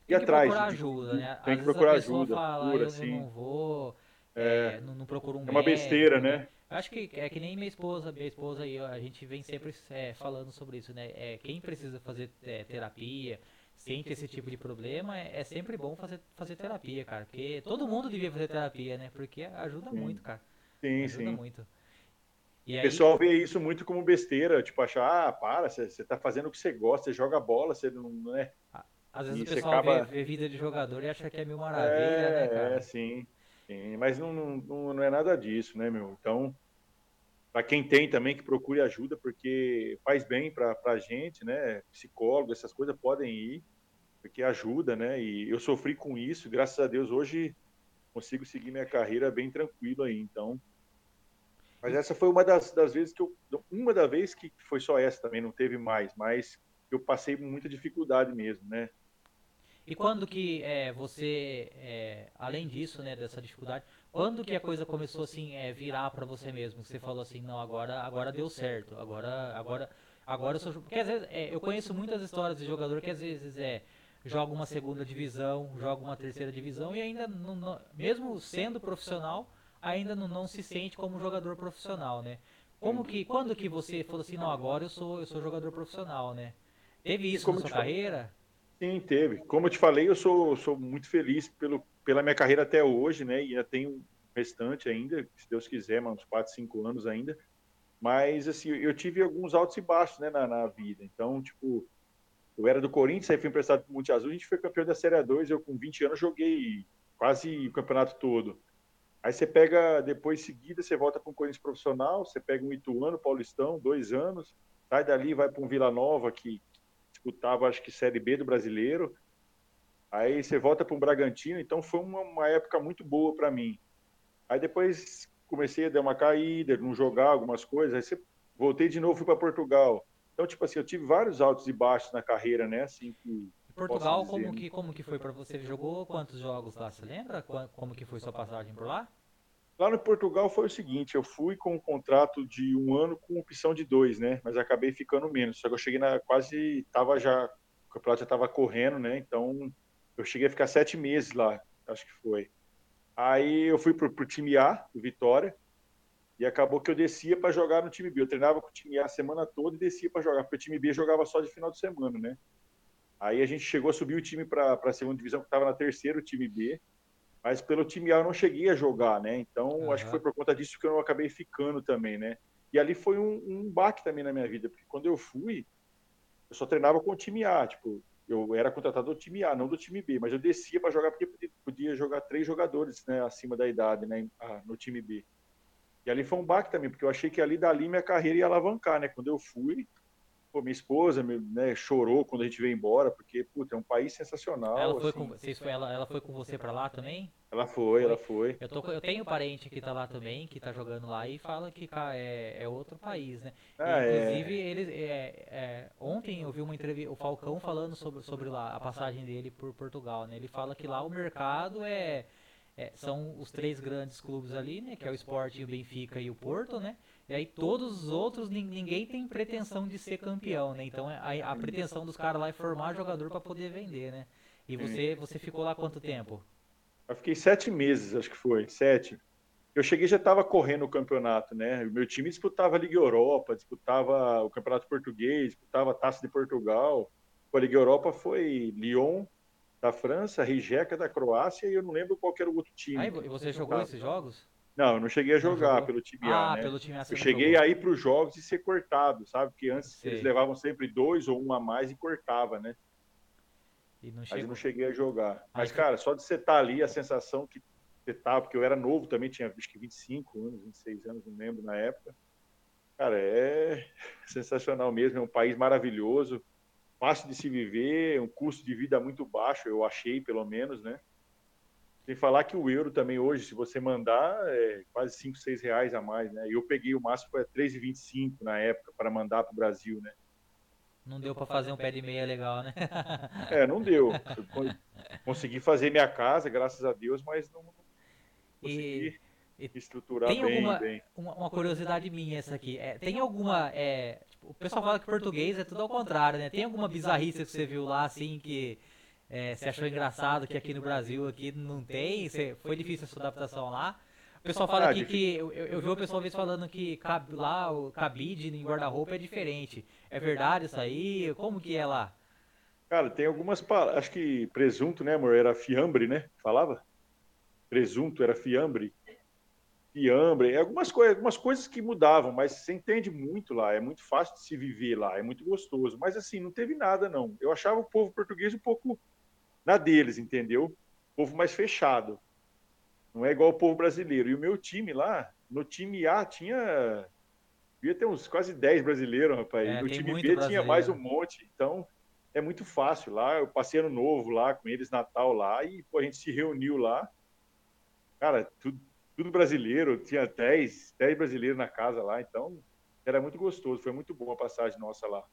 tem que atrás, procurar ajuda, né? Tem Às que procurar ajuda. Fala, pura, eu, assim. não vou, é, é, não, não procuro um É uma médico, besteira, né? Acho que é que nem minha esposa, minha esposa e a gente vem sempre é, falando sobre isso, né? É, quem precisa fazer é, terapia, sente esse tipo de problema, é, é, sempre bom fazer, fazer terapia, cara. Porque todo mundo devia fazer terapia, né? Porque ajuda sim. muito, cara. Sim, ajuda sim. muito. E o aí... pessoal vê isso muito como besteira, tipo, achar, ah, para, você tá fazendo o que você gosta, você joga bola, você não é. Às vezes e o pessoal acaba... vê, vê, vida de jogador e acha que é mil maravilha, é, né, cara? É, sim. Sim. Mas não, não, não é nada disso, né, meu? Então, para quem tem também que procure ajuda, porque faz bem para a gente, né? Psicólogo, essas coisas podem ir, porque ajuda, né? E eu sofri com isso, graças a Deus hoje consigo seguir minha carreira bem tranquilo aí. Então, mas essa foi uma das, das vezes que eu, uma da vez que foi só essa também, não teve mais, mas eu passei muita dificuldade mesmo, né? E quando que é, você, é, além disso, né, dessa dificuldade, quando que a coisa começou assim é, virar para você mesmo? Você falou assim, não, agora, agora deu certo, agora, agora, agora eu sou. Porque às vezes é, eu conheço muitas histórias de jogador que às vezes é joga uma segunda divisão, joga uma terceira divisão e ainda não, não, mesmo sendo profissional, ainda não, não se sente como jogador profissional, né? Como que, quando que você falou assim, não, agora eu sou, eu sou jogador profissional, né? Teve isso na sua carreira? Sim, teve. Como eu te falei, eu sou, sou muito feliz pelo, pela minha carreira até hoje, né? E ainda tenho restante ainda, se Deus quiser, uns 4, 5 anos ainda. Mas, assim, eu tive alguns altos e baixos, né, na, na vida. Então, tipo, eu era do Corinthians, aí fui emprestado para o Monte Azul, a gente foi campeão da Série A2, eu com 20 anos joguei quase o campeonato todo. Aí você pega, depois seguida, você volta para um Corinthians profissional, você pega um Ituano, Paulistão, dois anos, sai dali, vai para um Vila Nova, que, disputava, acho que Série B do Brasileiro. Aí você volta para um Bragantino, então foi uma, uma época muito boa para mim. Aí depois comecei a dar uma caída, não jogar algumas coisas, aí você, voltei de novo, fui para Portugal. Então, tipo assim, eu tive vários altos e baixos na carreira, né? Assim que Portugal, como que, como que foi para você? Jogou quantos jogos lá? Você lembra? Como que foi sua passagem por lá? Lá no Portugal foi o seguinte, eu fui com um contrato de um ano com opção de dois, né? Mas acabei ficando menos. Só que eu cheguei na quase, tava já, o campeonato já estava correndo, né? Então eu cheguei a ficar sete meses lá, acho que foi. Aí eu fui pro, pro time A, do Vitória, e acabou que eu descia para jogar no time B. Eu treinava com o time A a semana toda e descia para jogar, porque o time B jogava só de final de semana, né? Aí a gente chegou a subir o time para a segunda divisão, que estava na terceira, o time B mas pelo time A eu não cheguei a jogar, né? Então uhum. acho que foi por conta disso que eu não acabei ficando também, né? E ali foi um, um baque também na minha vida, porque quando eu fui, eu só treinava com o time A, tipo, eu era contratado do time A, não do time B, mas eu descia para jogar porque podia jogar três jogadores, né, acima da idade, né, no time B. E ali foi um baque também, porque eu achei que ali dali minha carreira ia alavancar, né? Quando eu fui, Pô, minha esposa né, chorou quando a gente veio embora, porque, puta, é um país sensacional. Ela foi, assim. com, vocês foi, ela, ela foi com você para lá também? Ela foi, foi, ela foi. Eu, tô, eu tenho parente que tá lá também, que tá jogando lá e fala que é, é outro país, né? Ah, Inclusive, é... eles, é, é, ontem eu vi uma entrevista, o Falcão falando sobre, sobre lá, a passagem dele por Portugal, né? Ele fala que lá o mercado é, é são os três grandes clubes ali, né? Que é o Sport, o Benfica e o Porto, né? E aí todos os outros, ninguém tem pretensão de ser campeão, né? Então a, a pretensão dos caras lá é formar jogador para poder vender, né? E você, você ficou lá quanto tempo? Eu fiquei sete meses, acho que foi, sete. Eu cheguei já estava correndo o campeonato, né? O meu time disputava a Liga Europa, disputava o Campeonato Português, disputava a Taça de Portugal. A Liga Europa foi Lyon da França, Rijeka da Croácia e eu não lembro qual era o outro time. Ah, e você jogou esses jogos? Não, eu não cheguei a jogar pelo time A, ah, né? pelo time A. Eu cheguei jogou. a ir para os jogos e ser cortado, sabe? Porque antes Sei. eles levavam sempre dois ou um a mais e cortava, né? E não Mas eu não cheguei a jogar. Mas, cara, só de você estar tá ali, a sensação que você tá, porque eu era novo também, tinha acho que 25 anos, 26 anos, não lembro na época. Cara, é sensacional mesmo, é um país maravilhoso, fácil de se viver, um custo de vida muito baixo, eu achei, pelo menos, né? Sem falar que o euro também hoje, se você mandar, é quase 5, 6 reais a mais, né? Eu peguei o máximo foi 3,25 na época para mandar para o Brasil, né? Não deu para fazer um pé de meia legal, né? é, não deu. Eu consegui fazer minha casa, graças a Deus, mas não consegui e, estruturar tem bem, alguma, bem. Uma, uma, curiosidade minha essa aqui. É, tem alguma. É, tipo, o pessoal fala que português é tudo ao contrário, né? Tem alguma bizarrice que você viu lá, assim, que é, você achou engraçado que aqui no Brasil aqui não tem? Você, foi difícil a sua adaptação lá? O pessoal fala ah, aqui que. Eu, eu vi o pessoal vez falando que cab, lá o cabide em guarda-roupa é diferente. É verdade isso aí? Como que é lá? Cara, tem algumas palavras. Acho que presunto, né, amor? Era fiambre, né? Falava? Presunto era fiambre. Fiambre. É algumas, coisas, algumas coisas que mudavam, mas você entende muito lá. É muito fácil de se viver lá. É muito gostoso. Mas assim, não teve nada, não. Eu achava o povo português um pouco na deles, entendeu? Povo mais fechado. Não é igual o povo brasileiro. E o meu time lá, no time A tinha. Devia ter uns quase 10 brasileiros, rapaz. É, e no time B brasileiro. tinha mais um monte. Então, é muito fácil lá. Eu passei ano novo lá com eles, Natal lá, e pô, a gente se reuniu lá. Cara, tudo, tudo brasileiro, tinha 10, 10 brasileiros na casa lá, então era muito gostoso, foi muito boa a passagem nossa lá.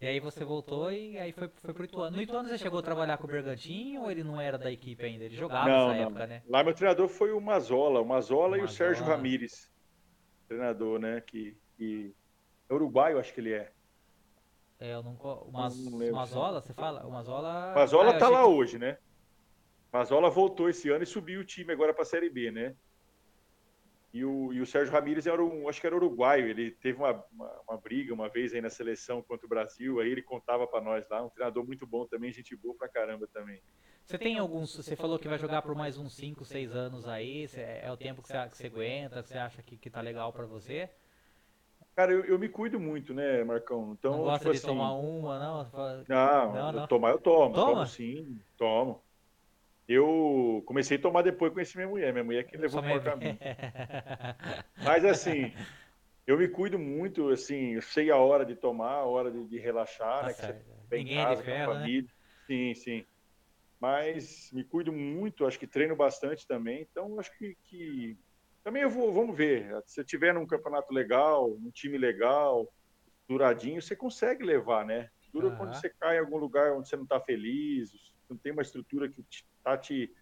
E aí você voltou e aí foi, foi pro Ituano. No Ituano você chegou a trabalhar com o Bergantinho ou ele não era da equipe ainda? Ele jogava não, nessa não. época, né? Lá meu treinador foi o Mazola, o Mazola, e o Sérgio Ramírez. Treinador, né? Que, que é uruguaio, acho que ele é. É, eu não. O, não Mazola, você fala? O Mazola. Mazola ah, tá lá que... hoje, né? Mazola voltou esse ano e subiu o time agora pra Série B, né? E o, e o Sérgio Ramírez era um, acho que era uruguaio, ele teve uma, uma, uma, briga uma vez aí na seleção contra o Brasil, aí ele contava para nós lá, um treinador muito bom também, gente boa pra caramba também. Você tem alguns, você falou que vai jogar por mais uns 5, 6 anos aí, é o tempo que você, que você aguenta, que você acha que, que tá legal para você? Cara, eu, eu, me cuido muito, né, Marcão? Então, não gosta tipo de assim, tomar uma, não? Não, não, não. tomar eu tomo, Toma? tomo sim, tomo. Eu comecei a tomar depois que conheci minha mulher. Minha mulher que levou para o caminho. Mas assim, eu me cuido muito, assim, eu sei a hora de tomar, a hora de, de relaxar, tá né? Que você Ninguém casa, é de ferro, né? família. Né? Sim, sim. Mas me cuido muito, acho que treino bastante também. Então, acho que, que... também eu vou, vamos ver. Se eu tiver num campeonato legal, num time legal, duradinho, você consegue levar, né? Dura uhum. quando você cai em algum lugar onde você não está feliz, não tem uma estrutura que está te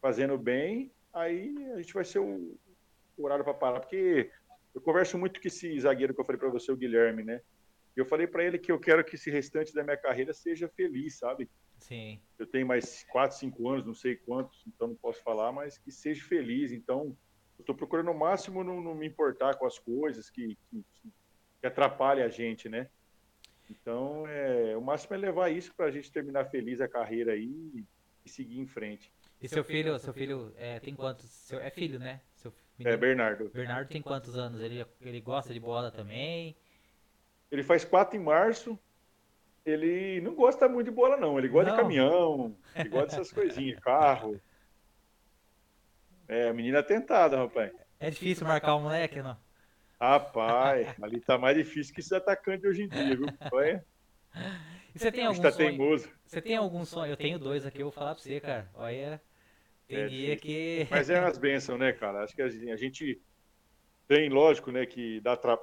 fazendo bem, aí a gente vai ser o, horário para parar. Porque eu converso muito com esse zagueiro que eu falei para você, o Guilherme, né? Eu falei para ele que eu quero que esse restante da minha carreira seja feliz, sabe? Sim. Eu tenho mais 4, 5 anos, não sei quantos, então não posso falar, mas que seja feliz. Então, eu estou procurando o máximo não, não, me importar com as coisas que, que, que atrapalham a gente, né? Então, é, o máximo é levar isso para a gente terminar feliz a carreira aí e seguir em frente. E seu filho, seu filho é, tem quantos? Seu, é filho, né? Seu é, Bernardo. Bernardo tem quantos anos? Ele, ele gosta de bola também? Ele faz quatro em março. Ele não gosta muito de bola, não. Ele gosta não. de caminhão, ele gosta dessas coisinhas, carro. É, a menina é tentada, rapaz. É difícil marcar um moleque, não? Rapaz, ali tá mais difícil que esses atacantes hoje em dia, viu? Olha. E você tem algum tá sonho? Teimoso. Você tem algum sonho? Eu tenho dois aqui, eu vou falar pra você, cara. Olha, tem é, dia que. Mas é umas bênçãos, né, cara? Acho que a gente tem, lógico, né, que dá, tra...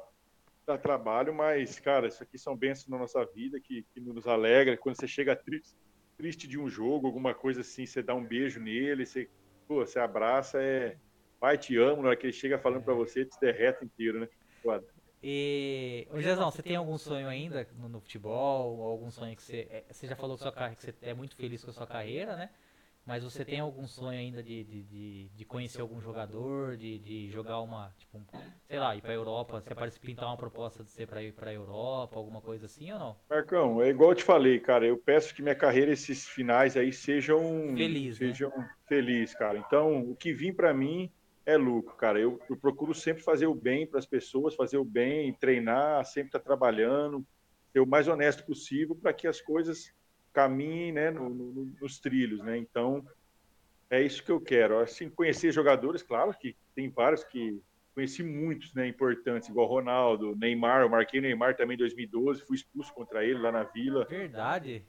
dá trabalho, mas, cara, isso aqui são bênçãos na nossa vida que, que nos alegra. Quando você chega triste, triste de um jogo, alguma coisa assim, você dá um beijo nele, você, pô, você abraça, é pai, te amo, na hora que ele chega falando para você, te derreta inteiro, né? Foda. E, ô Jezão, você tem algum sonho ainda no, no futebol? Ou algum sonho que você. É, você já falou que, sua, que você é muito feliz com a sua carreira, né? Mas você tem algum sonho ainda de, de, de, de conhecer algum jogador, de, de jogar uma, tipo, sei lá, ir pra Europa? Você parece pintar uma proposta de ser pra ir pra Europa, alguma coisa assim ou não? Marcão, é igual eu te falei, cara. Eu peço que minha carreira, esses finais aí, sejam. Feliz, né? Sejam né? felizes, cara. Então, o que vim para mim é lucro, cara. Eu, eu procuro sempre fazer o bem para as pessoas, fazer o bem, treinar, sempre estar tá trabalhando, ser o mais honesto possível para que as coisas caminhem né, no, no, nos trilhos, né? Então, é isso que eu quero. Assim, conhecer jogadores, claro que tem vários que conheci muitos, né, importantes, igual Ronaldo, Neymar, eu marquei Neymar também em 2012, fui expulso contra ele lá na Vila. Verdade.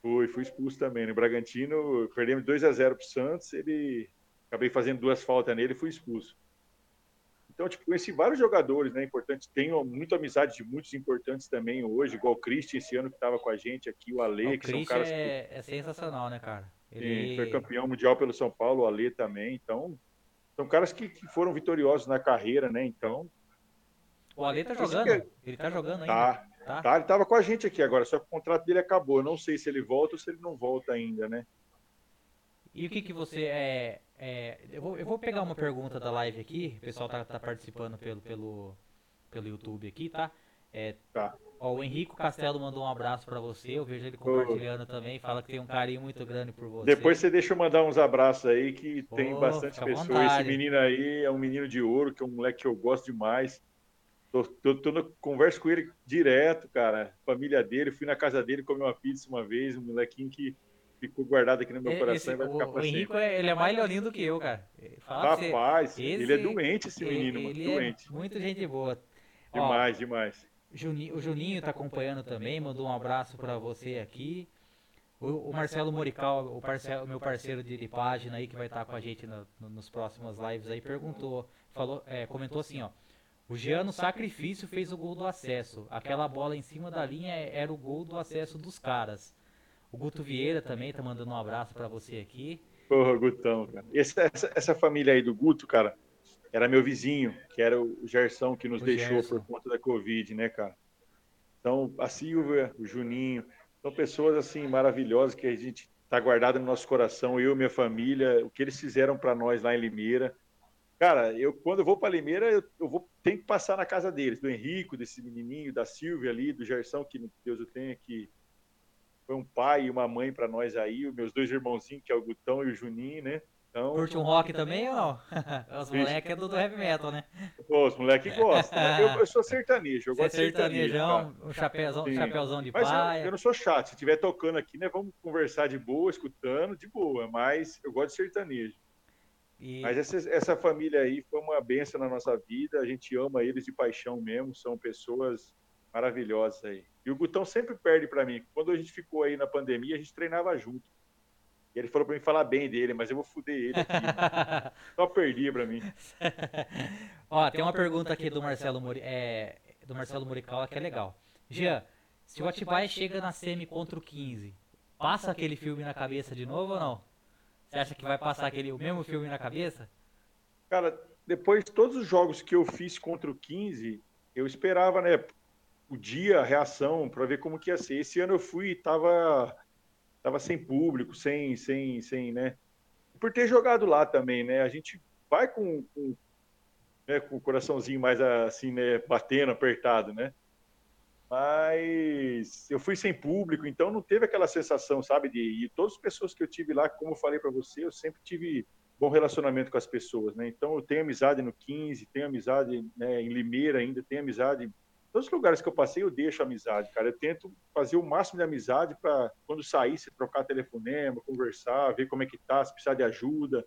Fui, fui expulso também. No Bragantino, perdemos 2 a 0 para o Santos, ele acabei fazendo duas faltas nele e fui expulso. Então, tipo, conheci vários jogadores, né, importantes. Tenho muita amizade de muitos importantes também hoje, igual o Christian esse ano que estava com a gente aqui, o Ale, o que são caras é, que... é sensacional, né, cara? Ele... Sim, foi campeão mundial pelo São Paulo, o Ale também. Então, são caras que, que foram vitoriosos na carreira, né? Então. O Ale tá jogando? É... Ele tá jogando ainda? Tá, tá. tá ele tava com a gente aqui agora, só que o contrato dele acabou. Eu não sei se ele volta ou se ele não volta ainda, né? E o que que você é, é eu, vou, eu vou pegar uma pergunta da live aqui, o pessoal tá, tá participando pelo, pelo, pelo YouTube aqui, tá? É, tá. Ó, o Henrico Castelo mandou um abraço para você, eu vejo ele compartilhando oh. também, fala que tem um carinho muito grande por você. Depois você deixa eu mandar uns abraços aí, que oh, tem bastante pessoas. Esse menino aí é um menino de ouro, que é um moleque que eu gosto demais. Tô, tô, tô no, converso com ele direto, cara. Família dele, fui na casa dele comer uma pizza uma vez, um molequinho que ficou guardado aqui no meu coração esse, e vai ficar o, pra o Henrico é, ele é mais leonino do que eu, cara. Fala Rapaz, você, ele é doente esse menino, ele, ele é doente. É muito gente boa. Demais, Ó, demais. Juninho, o Juninho tá acompanhando também, mandou um abraço para você aqui. O, o, Marcelo Morical, o, parceiro, o meu parceiro de, de, página aí que vai estar tá com a gente no, no, nos próximos lives aí, perguntou, falou, é, comentou assim, ó. O Giano Sacrifício fez o gol do acesso. Aquela bola em cima da linha era o gol do acesso dos caras. O Guto Vieira também tá mandando um abraço para você aqui. Porra, Gutão, cara. Essa, essa, essa, família aí do Guto, cara, era meu vizinho, que era o Gersão que nos o deixou Gerson. por conta da Covid, né, cara? Então, a Silvia, o Juninho, são pessoas assim maravilhosas que a gente tá guardado no nosso coração, eu e minha família, o que eles fizeram para nós lá em Limeira. Cara, eu quando eu vou para Limeira, eu, eu vou tenho que passar na casa deles, do Henrico, desse menininho, da Silvia ali, do Gersão, que Deus o tenha, que foi um pai e uma mãe para nós aí, os meus dois irmãozinhos, que é o Gutão e o Juninho, né? Então, Curte um rock também ou não? Os moleques é do, do heavy metal, né? Pô, os moleques gostam. Né? Eu, eu, sou sertanejo, eu Você gosto é sertanejão, um chapéuzão, chapéuzão de mas praia. Eu, eu, não sou chato, se estiver tocando aqui, né, vamos conversar de boa, escutando, de boa, mas eu gosto de sertanejo. E... Mas essa, essa família aí foi uma benção na nossa vida, a gente ama eles de paixão mesmo, são pessoas maravilhosas aí. E o Gutão sempre perde para mim. Quando a gente ficou aí na pandemia, a gente treinava junto. E ele falou para mim falar bem dele, mas eu vou fuder ele aqui. Só perdia para mim. Ó, tem uma pergunta aqui do Marcelo, Muri, é, do Marcelo Murical que é legal. Jean, se o Atibaia chega na semi contra o 15, passa aquele filme na cabeça de novo ou não? Você acha que vai passar aquele, o mesmo filme na cabeça? Cara, depois de todos os jogos que eu fiz contra o 15, eu esperava, né? O dia, a reação, para ver como que ia ser. Esse ano eu fui e tava, tava sem público, sem, sem, sem, né? Por ter jogado lá também, né? A gente vai com, com, né, com o coraçãozinho mais assim, né? Batendo, apertado, né? Mas eu fui sem público, então não teve aquela sensação, sabe? De, e todas as pessoas que eu tive lá, como eu falei para você, eu sempre tive bom relacionamento com as pessoas, né? Então eu tenho amizade no 15, tenho amizade né, em Limeira ainda, tenho amizade todos os lugares que eu passei, eu deixo amizade, cara. Eu tento fazer o máximo de amizade para quando sair, se trocar telefonema, conversar, ver como é que tá, se precisar de ajuda.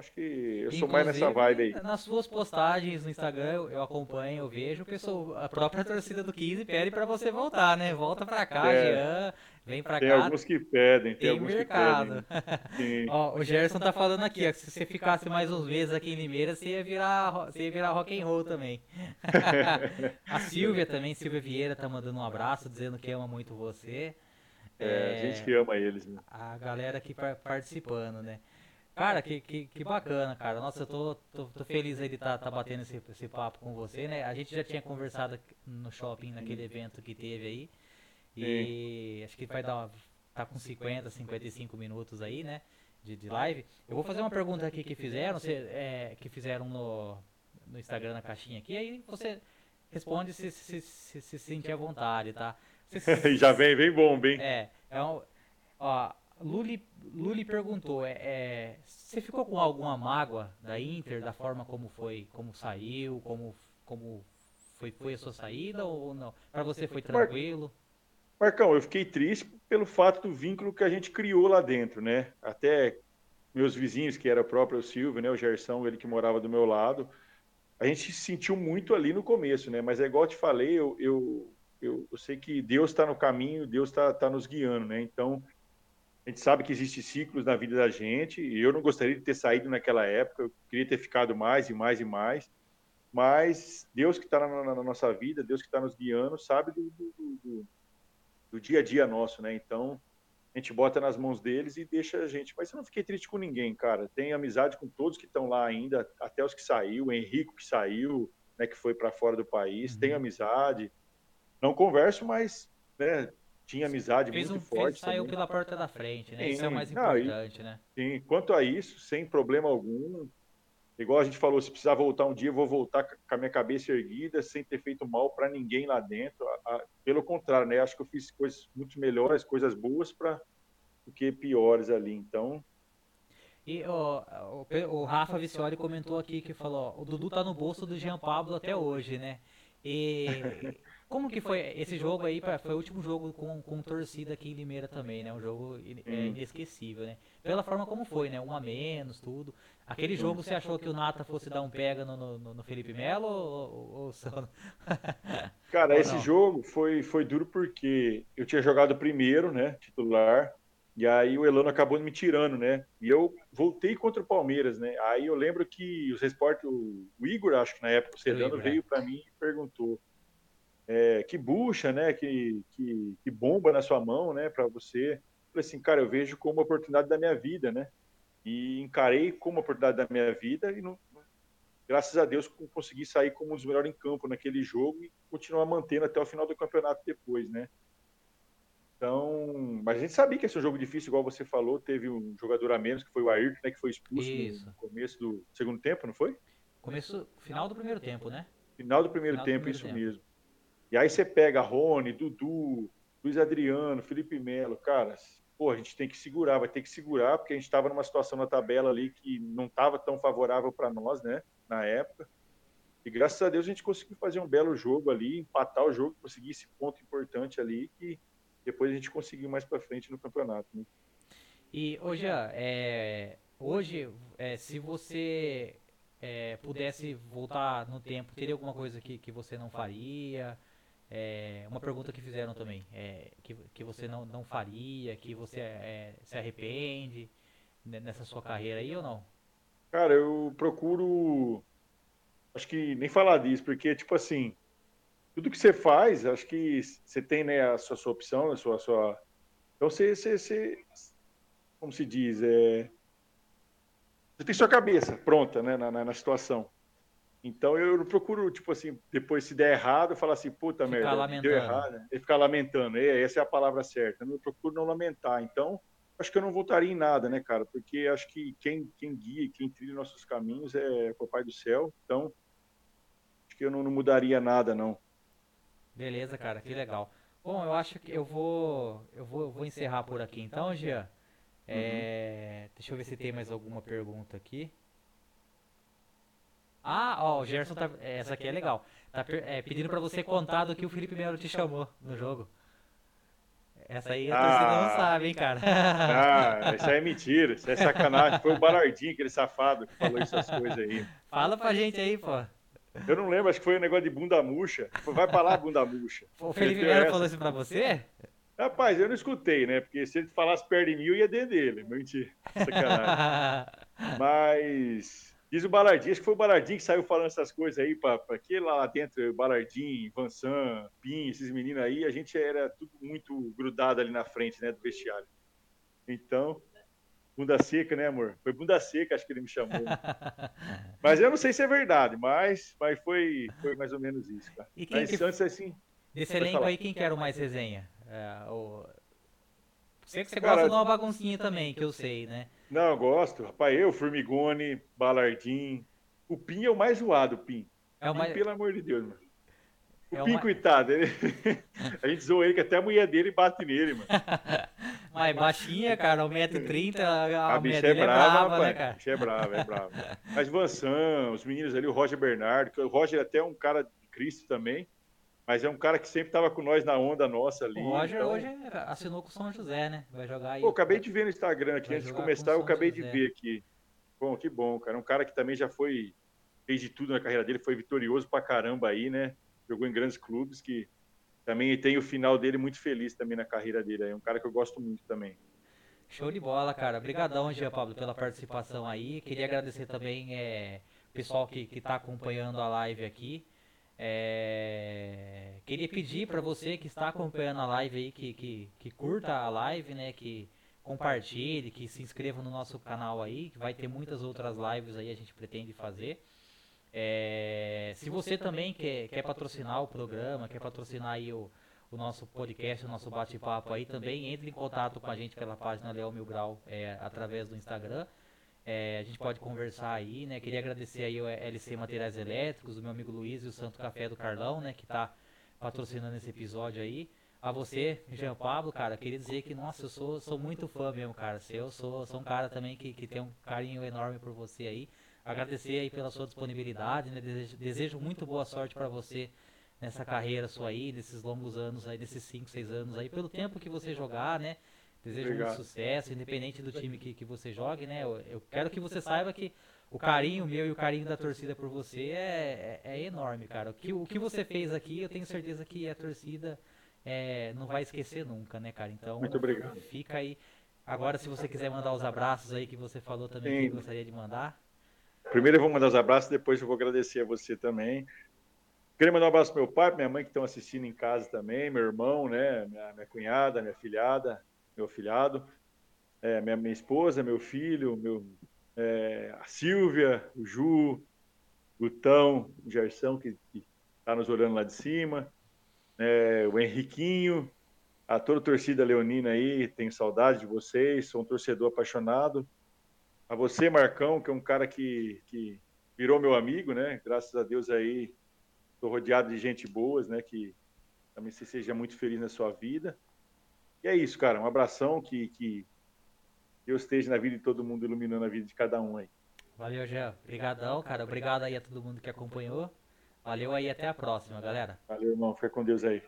Acho que eu sou mais nessa vibe aí. Nas suas postagens no Instagram, eu acompanho, eu vejo, pessoal, a própria torcida do 15 pede para você voltar, né? Volta para cá, é. Jean, vem para cá. Tem alguns que pedem, tem, tem alguns mercado. que pedem. ó, o Gerson tá falando aqui, ó, que se você ficasse mais uns meses aqui em Limeira, você ia virar, você ia virar rock and roll também. a Silvia também, Silvia Vieira tá mandando um abraço, dizendo que ama muito você. É, é a gente que ama eles, né? A galera aqui participando, né? Cara, que, que, que bacana, cara. Nossa, eu tô, tô, tô feliz aí de estar tá, tá batendo esse, esse papo com você, né? A gente já tinha conversado no shopping, naquele evento que teve aí. E Sim. acho que vai dar uma, tá com 50, 55 minutos aí, né? De, de live. Eu vou fazer uma pergunta aqui que fizeram, se, é, que fizeram no, no Instagram na caixinha aqui, aí você responde se se, se, se sentir à vontade, tá? Se, se, já vem, vem bom, bem. É, é um, ó, Luli, Luli perguntou, é, é, você ficou com alguma mágoa da Inter, da forma como foi, como saiu, como, como foi, foi a sua saída ou não? Para você foi tranquilo? Marcão, eu fiquei triste pelo fato do vínculo que a gente criou lá dentro, né? Até meus vizinhos, que era o próprio Silvio, né? O Gersão, ele que morava do meu lado, a gente se sentiu muito ali no começo, né? Mas é igual eu te falei, eu, eu, eu, eu sei que Deus está no caminho, Deus está tá nos guiando, né? Então, a gente sabe que existem ciclos na vida da gente, e eu não gostaria de ter saído naquela época, eu queria ter ficado mais e mais e mais, mas Deus que está na, na, nossa vida, Deus que está nos guiando, sabe do, do, do, do, dia a dia nosso, né? Então, a gente bota nas mãos deles e deixa a gente. Mas eu não fiquei triste com ninguém, cara. Tenho amizade com todos que estão lá ainda, até os que saiu, o Henrico que saiu, né, que foi para fora do país, uhum. tenho amizade. Não converso, mas né, tinha amizade fez muito um, forte. Fez, saiu pela porta da frente, né? Sim, isso é o mais importante, e, né? Sim, quanto a isso, sem problema algum. Igual a gente falou, se precisar voltar um dia, eu vou voltar com a minha cabeça erguida, sem ter feito mal para ninguém lá dentro. Pelo contrário, né? Acho que eu fiz coisas muito melhores, coisas boas para do que piores ali. Então, e o, o, Rafa Vicioli comentou aqui que falou: o Dudu tá no bolso do Jean Pablo até hoje, né? E como que foi esse jogo aí? Foi o último jogo com, com torcida aqui em Limeira também, né? Um jogo é, inesquecível, né? Pela forma como foi, né? Um a menos, tudo. Aquele jogo você achou que o Nata fosse dar um pega no, no, no Felipe Melo ou, ou só... Cara, ou esse jogo foi, foi duro porque eu tinha jogado primeiro, né? Titular. E aí o Elano acabou me tirando, né? E eu voltei contra o Palmeiras, né? Aí eu lembro que os repórteres, o Igor, acho que na época, o Sedano, veio né? para mim e perguntou é, que bucha, né? Que, que, que, bomba na sua mão, né? Para você. Falei assim, cara, eu vejo como uma oportunidade da minha vida, né? E encarei como uma oportunidade da minha vida e não, graças a Deus consegui sair como um dos melhores em campo naquele jogo e continuar mantendo até o final do campeonato depois, né? Então, mas a gente sabia que esse é um jogo difícil, igual você falou, teve um jogador a menos, que foi o Ayrton, né, que foi expulso Isso. no começo do segundo tempo, não foi? Começo, final do primeiro tempo, né? Final do primeiro final tempo, do primeiro isso tempo. mesmo. E aí você pega Rony, Dudu, Luiz Adriano, Felipe Melo, cara, pô, a gente tem que segurar, vai ter que segurar, porque a gente estava numa situação na tabela ali que não estava tão favorável para nós, né, na época. E graças a Deus a gente conseguiu fazer um belo jogo ali, empatar o jogo, conseguir esse ponto importante ali que depois a gente conseguiu mais para frente no campeonato. Né? E hoje, é, hoje é, se você é, pudesse voltar no tempo, teria alguma coisa que, que você não faria? É, uma pergunta que fizeram também, é, que, que você não, não faria, que você é, se arrepende nessa sua carreira aí ou não? Cara, eu procuro. Acho que nem falar disso, porque, tipo assim, tudo que você faz, acho que você tem né, a sua, sua opção, a sua, a sua... Então você, você, você, como se diz, é... você tem sua cabeça pronta né, na, na, na situação. Então eu procuro, tipo assim, depois se der errado, falar assim, puta ficar merda, lamentando. deu errado, né? E ficar lamentando. E essa é a palavra certa. Eu procuro não lamentar. Então, acho que eu não voltaria em nada, né, cara? Porque acho que quem, quem guia, quem trilha nossos caminhos é o Pai do Céu. Então, acho que eu não, não mudaria nada, não. Beleza, cara, que legal. Bom, eu acho que eu vou eu vou, eu vou encerrar por aqui então, Jean. É, uhum. Deixa eu ver se tem mais alguma pergunta aqui. Ah, ó, o Gerson tá. Essa aqui é legal. Tá é, pedindo pra você contar do que o Felipe Melo te chamou no jogo. Essa aí a ah, torcida não sabe, hein, cara. Ah, isso aí é mentira, isso é sacanagem. Foi o Balardinho, aquele safado, que falou essas coisas aí. Fala pra gente aí, pô. Eu não lembro, acho que foi um negócio de bunda murcha. Vai pra lá, bunda murcha. O Felipe Melo falou isso pra você? Rapaz, eu não escutei, né? Porque se ele falasse perto de mim, eu ia dentro dele. Mentira. Sacanagem. Mas. Diz o Balardinho, acho que foi o Balardinho que saiu falando essas coisas aí, para aquele lá dentro, Balardinho, Vansan, Pim, esses meninos aí, a gente era tudo muito grudado ali na frente, né, do vestiário. Então, Bunda seca, né, amor? Foi bunda seca, acho que ele me chamou. mas eu não sei se é verdade, mas, mas foi, foi mais ou menos isso, cara. E quem mas que... antes, assim. Desse elenco aí, quem quer o mais resenha? É, o... Sei que você gosta de uma baguncinha também, que eu sei, né? Não, eu gosto. Rapaz, eu, Formigone, Balardim. O Pim é o mais zoado, o Pim. É o mais... Pelo amor de Deus, mano. O é Pim, uma... coitado, ele... a gente zoou ele que até a mulher dele bate nele, mano. Mas baixinha, cara, 1,30m, a, a bicha é, é brava, brava né, cara? A bicha é brava, é brava. Mas Vansan, os meninos ali, o Roger Bernardo, que o Roger é até um cara de Cristo também, mas é um cara que sempre estava com nós na onda nossa ali. O Roger então... hoje assinou com o São José, né? Vai jogar aí. Pô, acabei de ver no Instagram aqui, antes de começar, eu acabei José. de ver aqui. Bom, que bom, cara. Um cara que também já foi, fez de tudo na carreira dele, foi vitorioso pra caramba aí, né? Jogou em grandes clubes que também tem o final dele muito feliz também na carreira dele. É um cara que eu gosto muito também. Show de bola, cara. Obrigadão, Jean Pablo, pela participação aí. Queria agradecer também é, o pessoal que está acompanhando a live aqui. É, queria pedir para você que está acompanhando a live aí, que, que, que curta a live, né? Que compartilhe, que se inscreva no nosso canal aí, que vai ter muitas outras lives aí a gente pretende fazer. É, se você também quer, quer patrocinar o programa, quer patrocinar aí o, o nosso podcast, o nosso bate-papo aí, também entre em contato com a gente pela página Leão Mil Grau é, através do Instagram. É, a gente pode conversar aí, né? Queria agradecer aí o LC Materiais Elétricos, o meu amigo Luiz e o Santo Café do Carlão, né? Que está patrocinando esse episódio aí. A você, Jean Pablo, cara, queria dizer que, nossa, eu sou, sou muito fã mesmo, cara. Eu sou, sou um cara também que, que tem um carinho enorme por você aí. Agradecer aí pela sua disponibilidade, né? Desejo, desejo muito boa sorte para você nessa carreira sua aí, nesses longos anos aí, desses 5, 6 anos aí, pelo tempo que você jogar, né? Desejo Obrigado. muito sucesso, independente do time que, que você jogue, né? Eu, eu, quero que você saiba que o carinho meu e o carinho da torcida por você é, é, é, enorme, cara. O que, o que você fez aqui, eu tenho certeza que a torcida é, não vai esquecer nunca, né, cara? Então, muito obrigado. Fica aí. Agora, se você quiser mandar os abraços aí que você falou também, Sim. que gostaria de mandar. Primeiro eu vou mandar os abraços, depois eu vou agradecer a você também. Queria mandar um abraço pro meu pai, minha mãe que estão assistindo em casa também, meu irmão, né, minha, minha cunhada, minha filhada, meu filhado, é, minha, minha esposa, meu filho, meu, é, a Silvia, o Ju, o Tão, o Gerson, que está nos olhando lá de cima, é, o Henriquinho, a toda a torcida leonina aí, tenho saudade de vocês, sou um torcedor apaixonado. A você, Marcão, que é um cara que, que virou meu amigo, né? Graças a Deus aí Estou rodeado de gente boas, né? Que também você seja muito feliz na sua vida. E é isso, cara. Um abração, que, que Deus esteja na vida de todo mundo, iluminando a vida de cada um aí. Valeu, Jean. Obrigadão, cara. Obrigado aí a todo mundo que acompanhou. Valeu aí, até a próxima, galera. Valeu, irmão. Fica com Deus aí.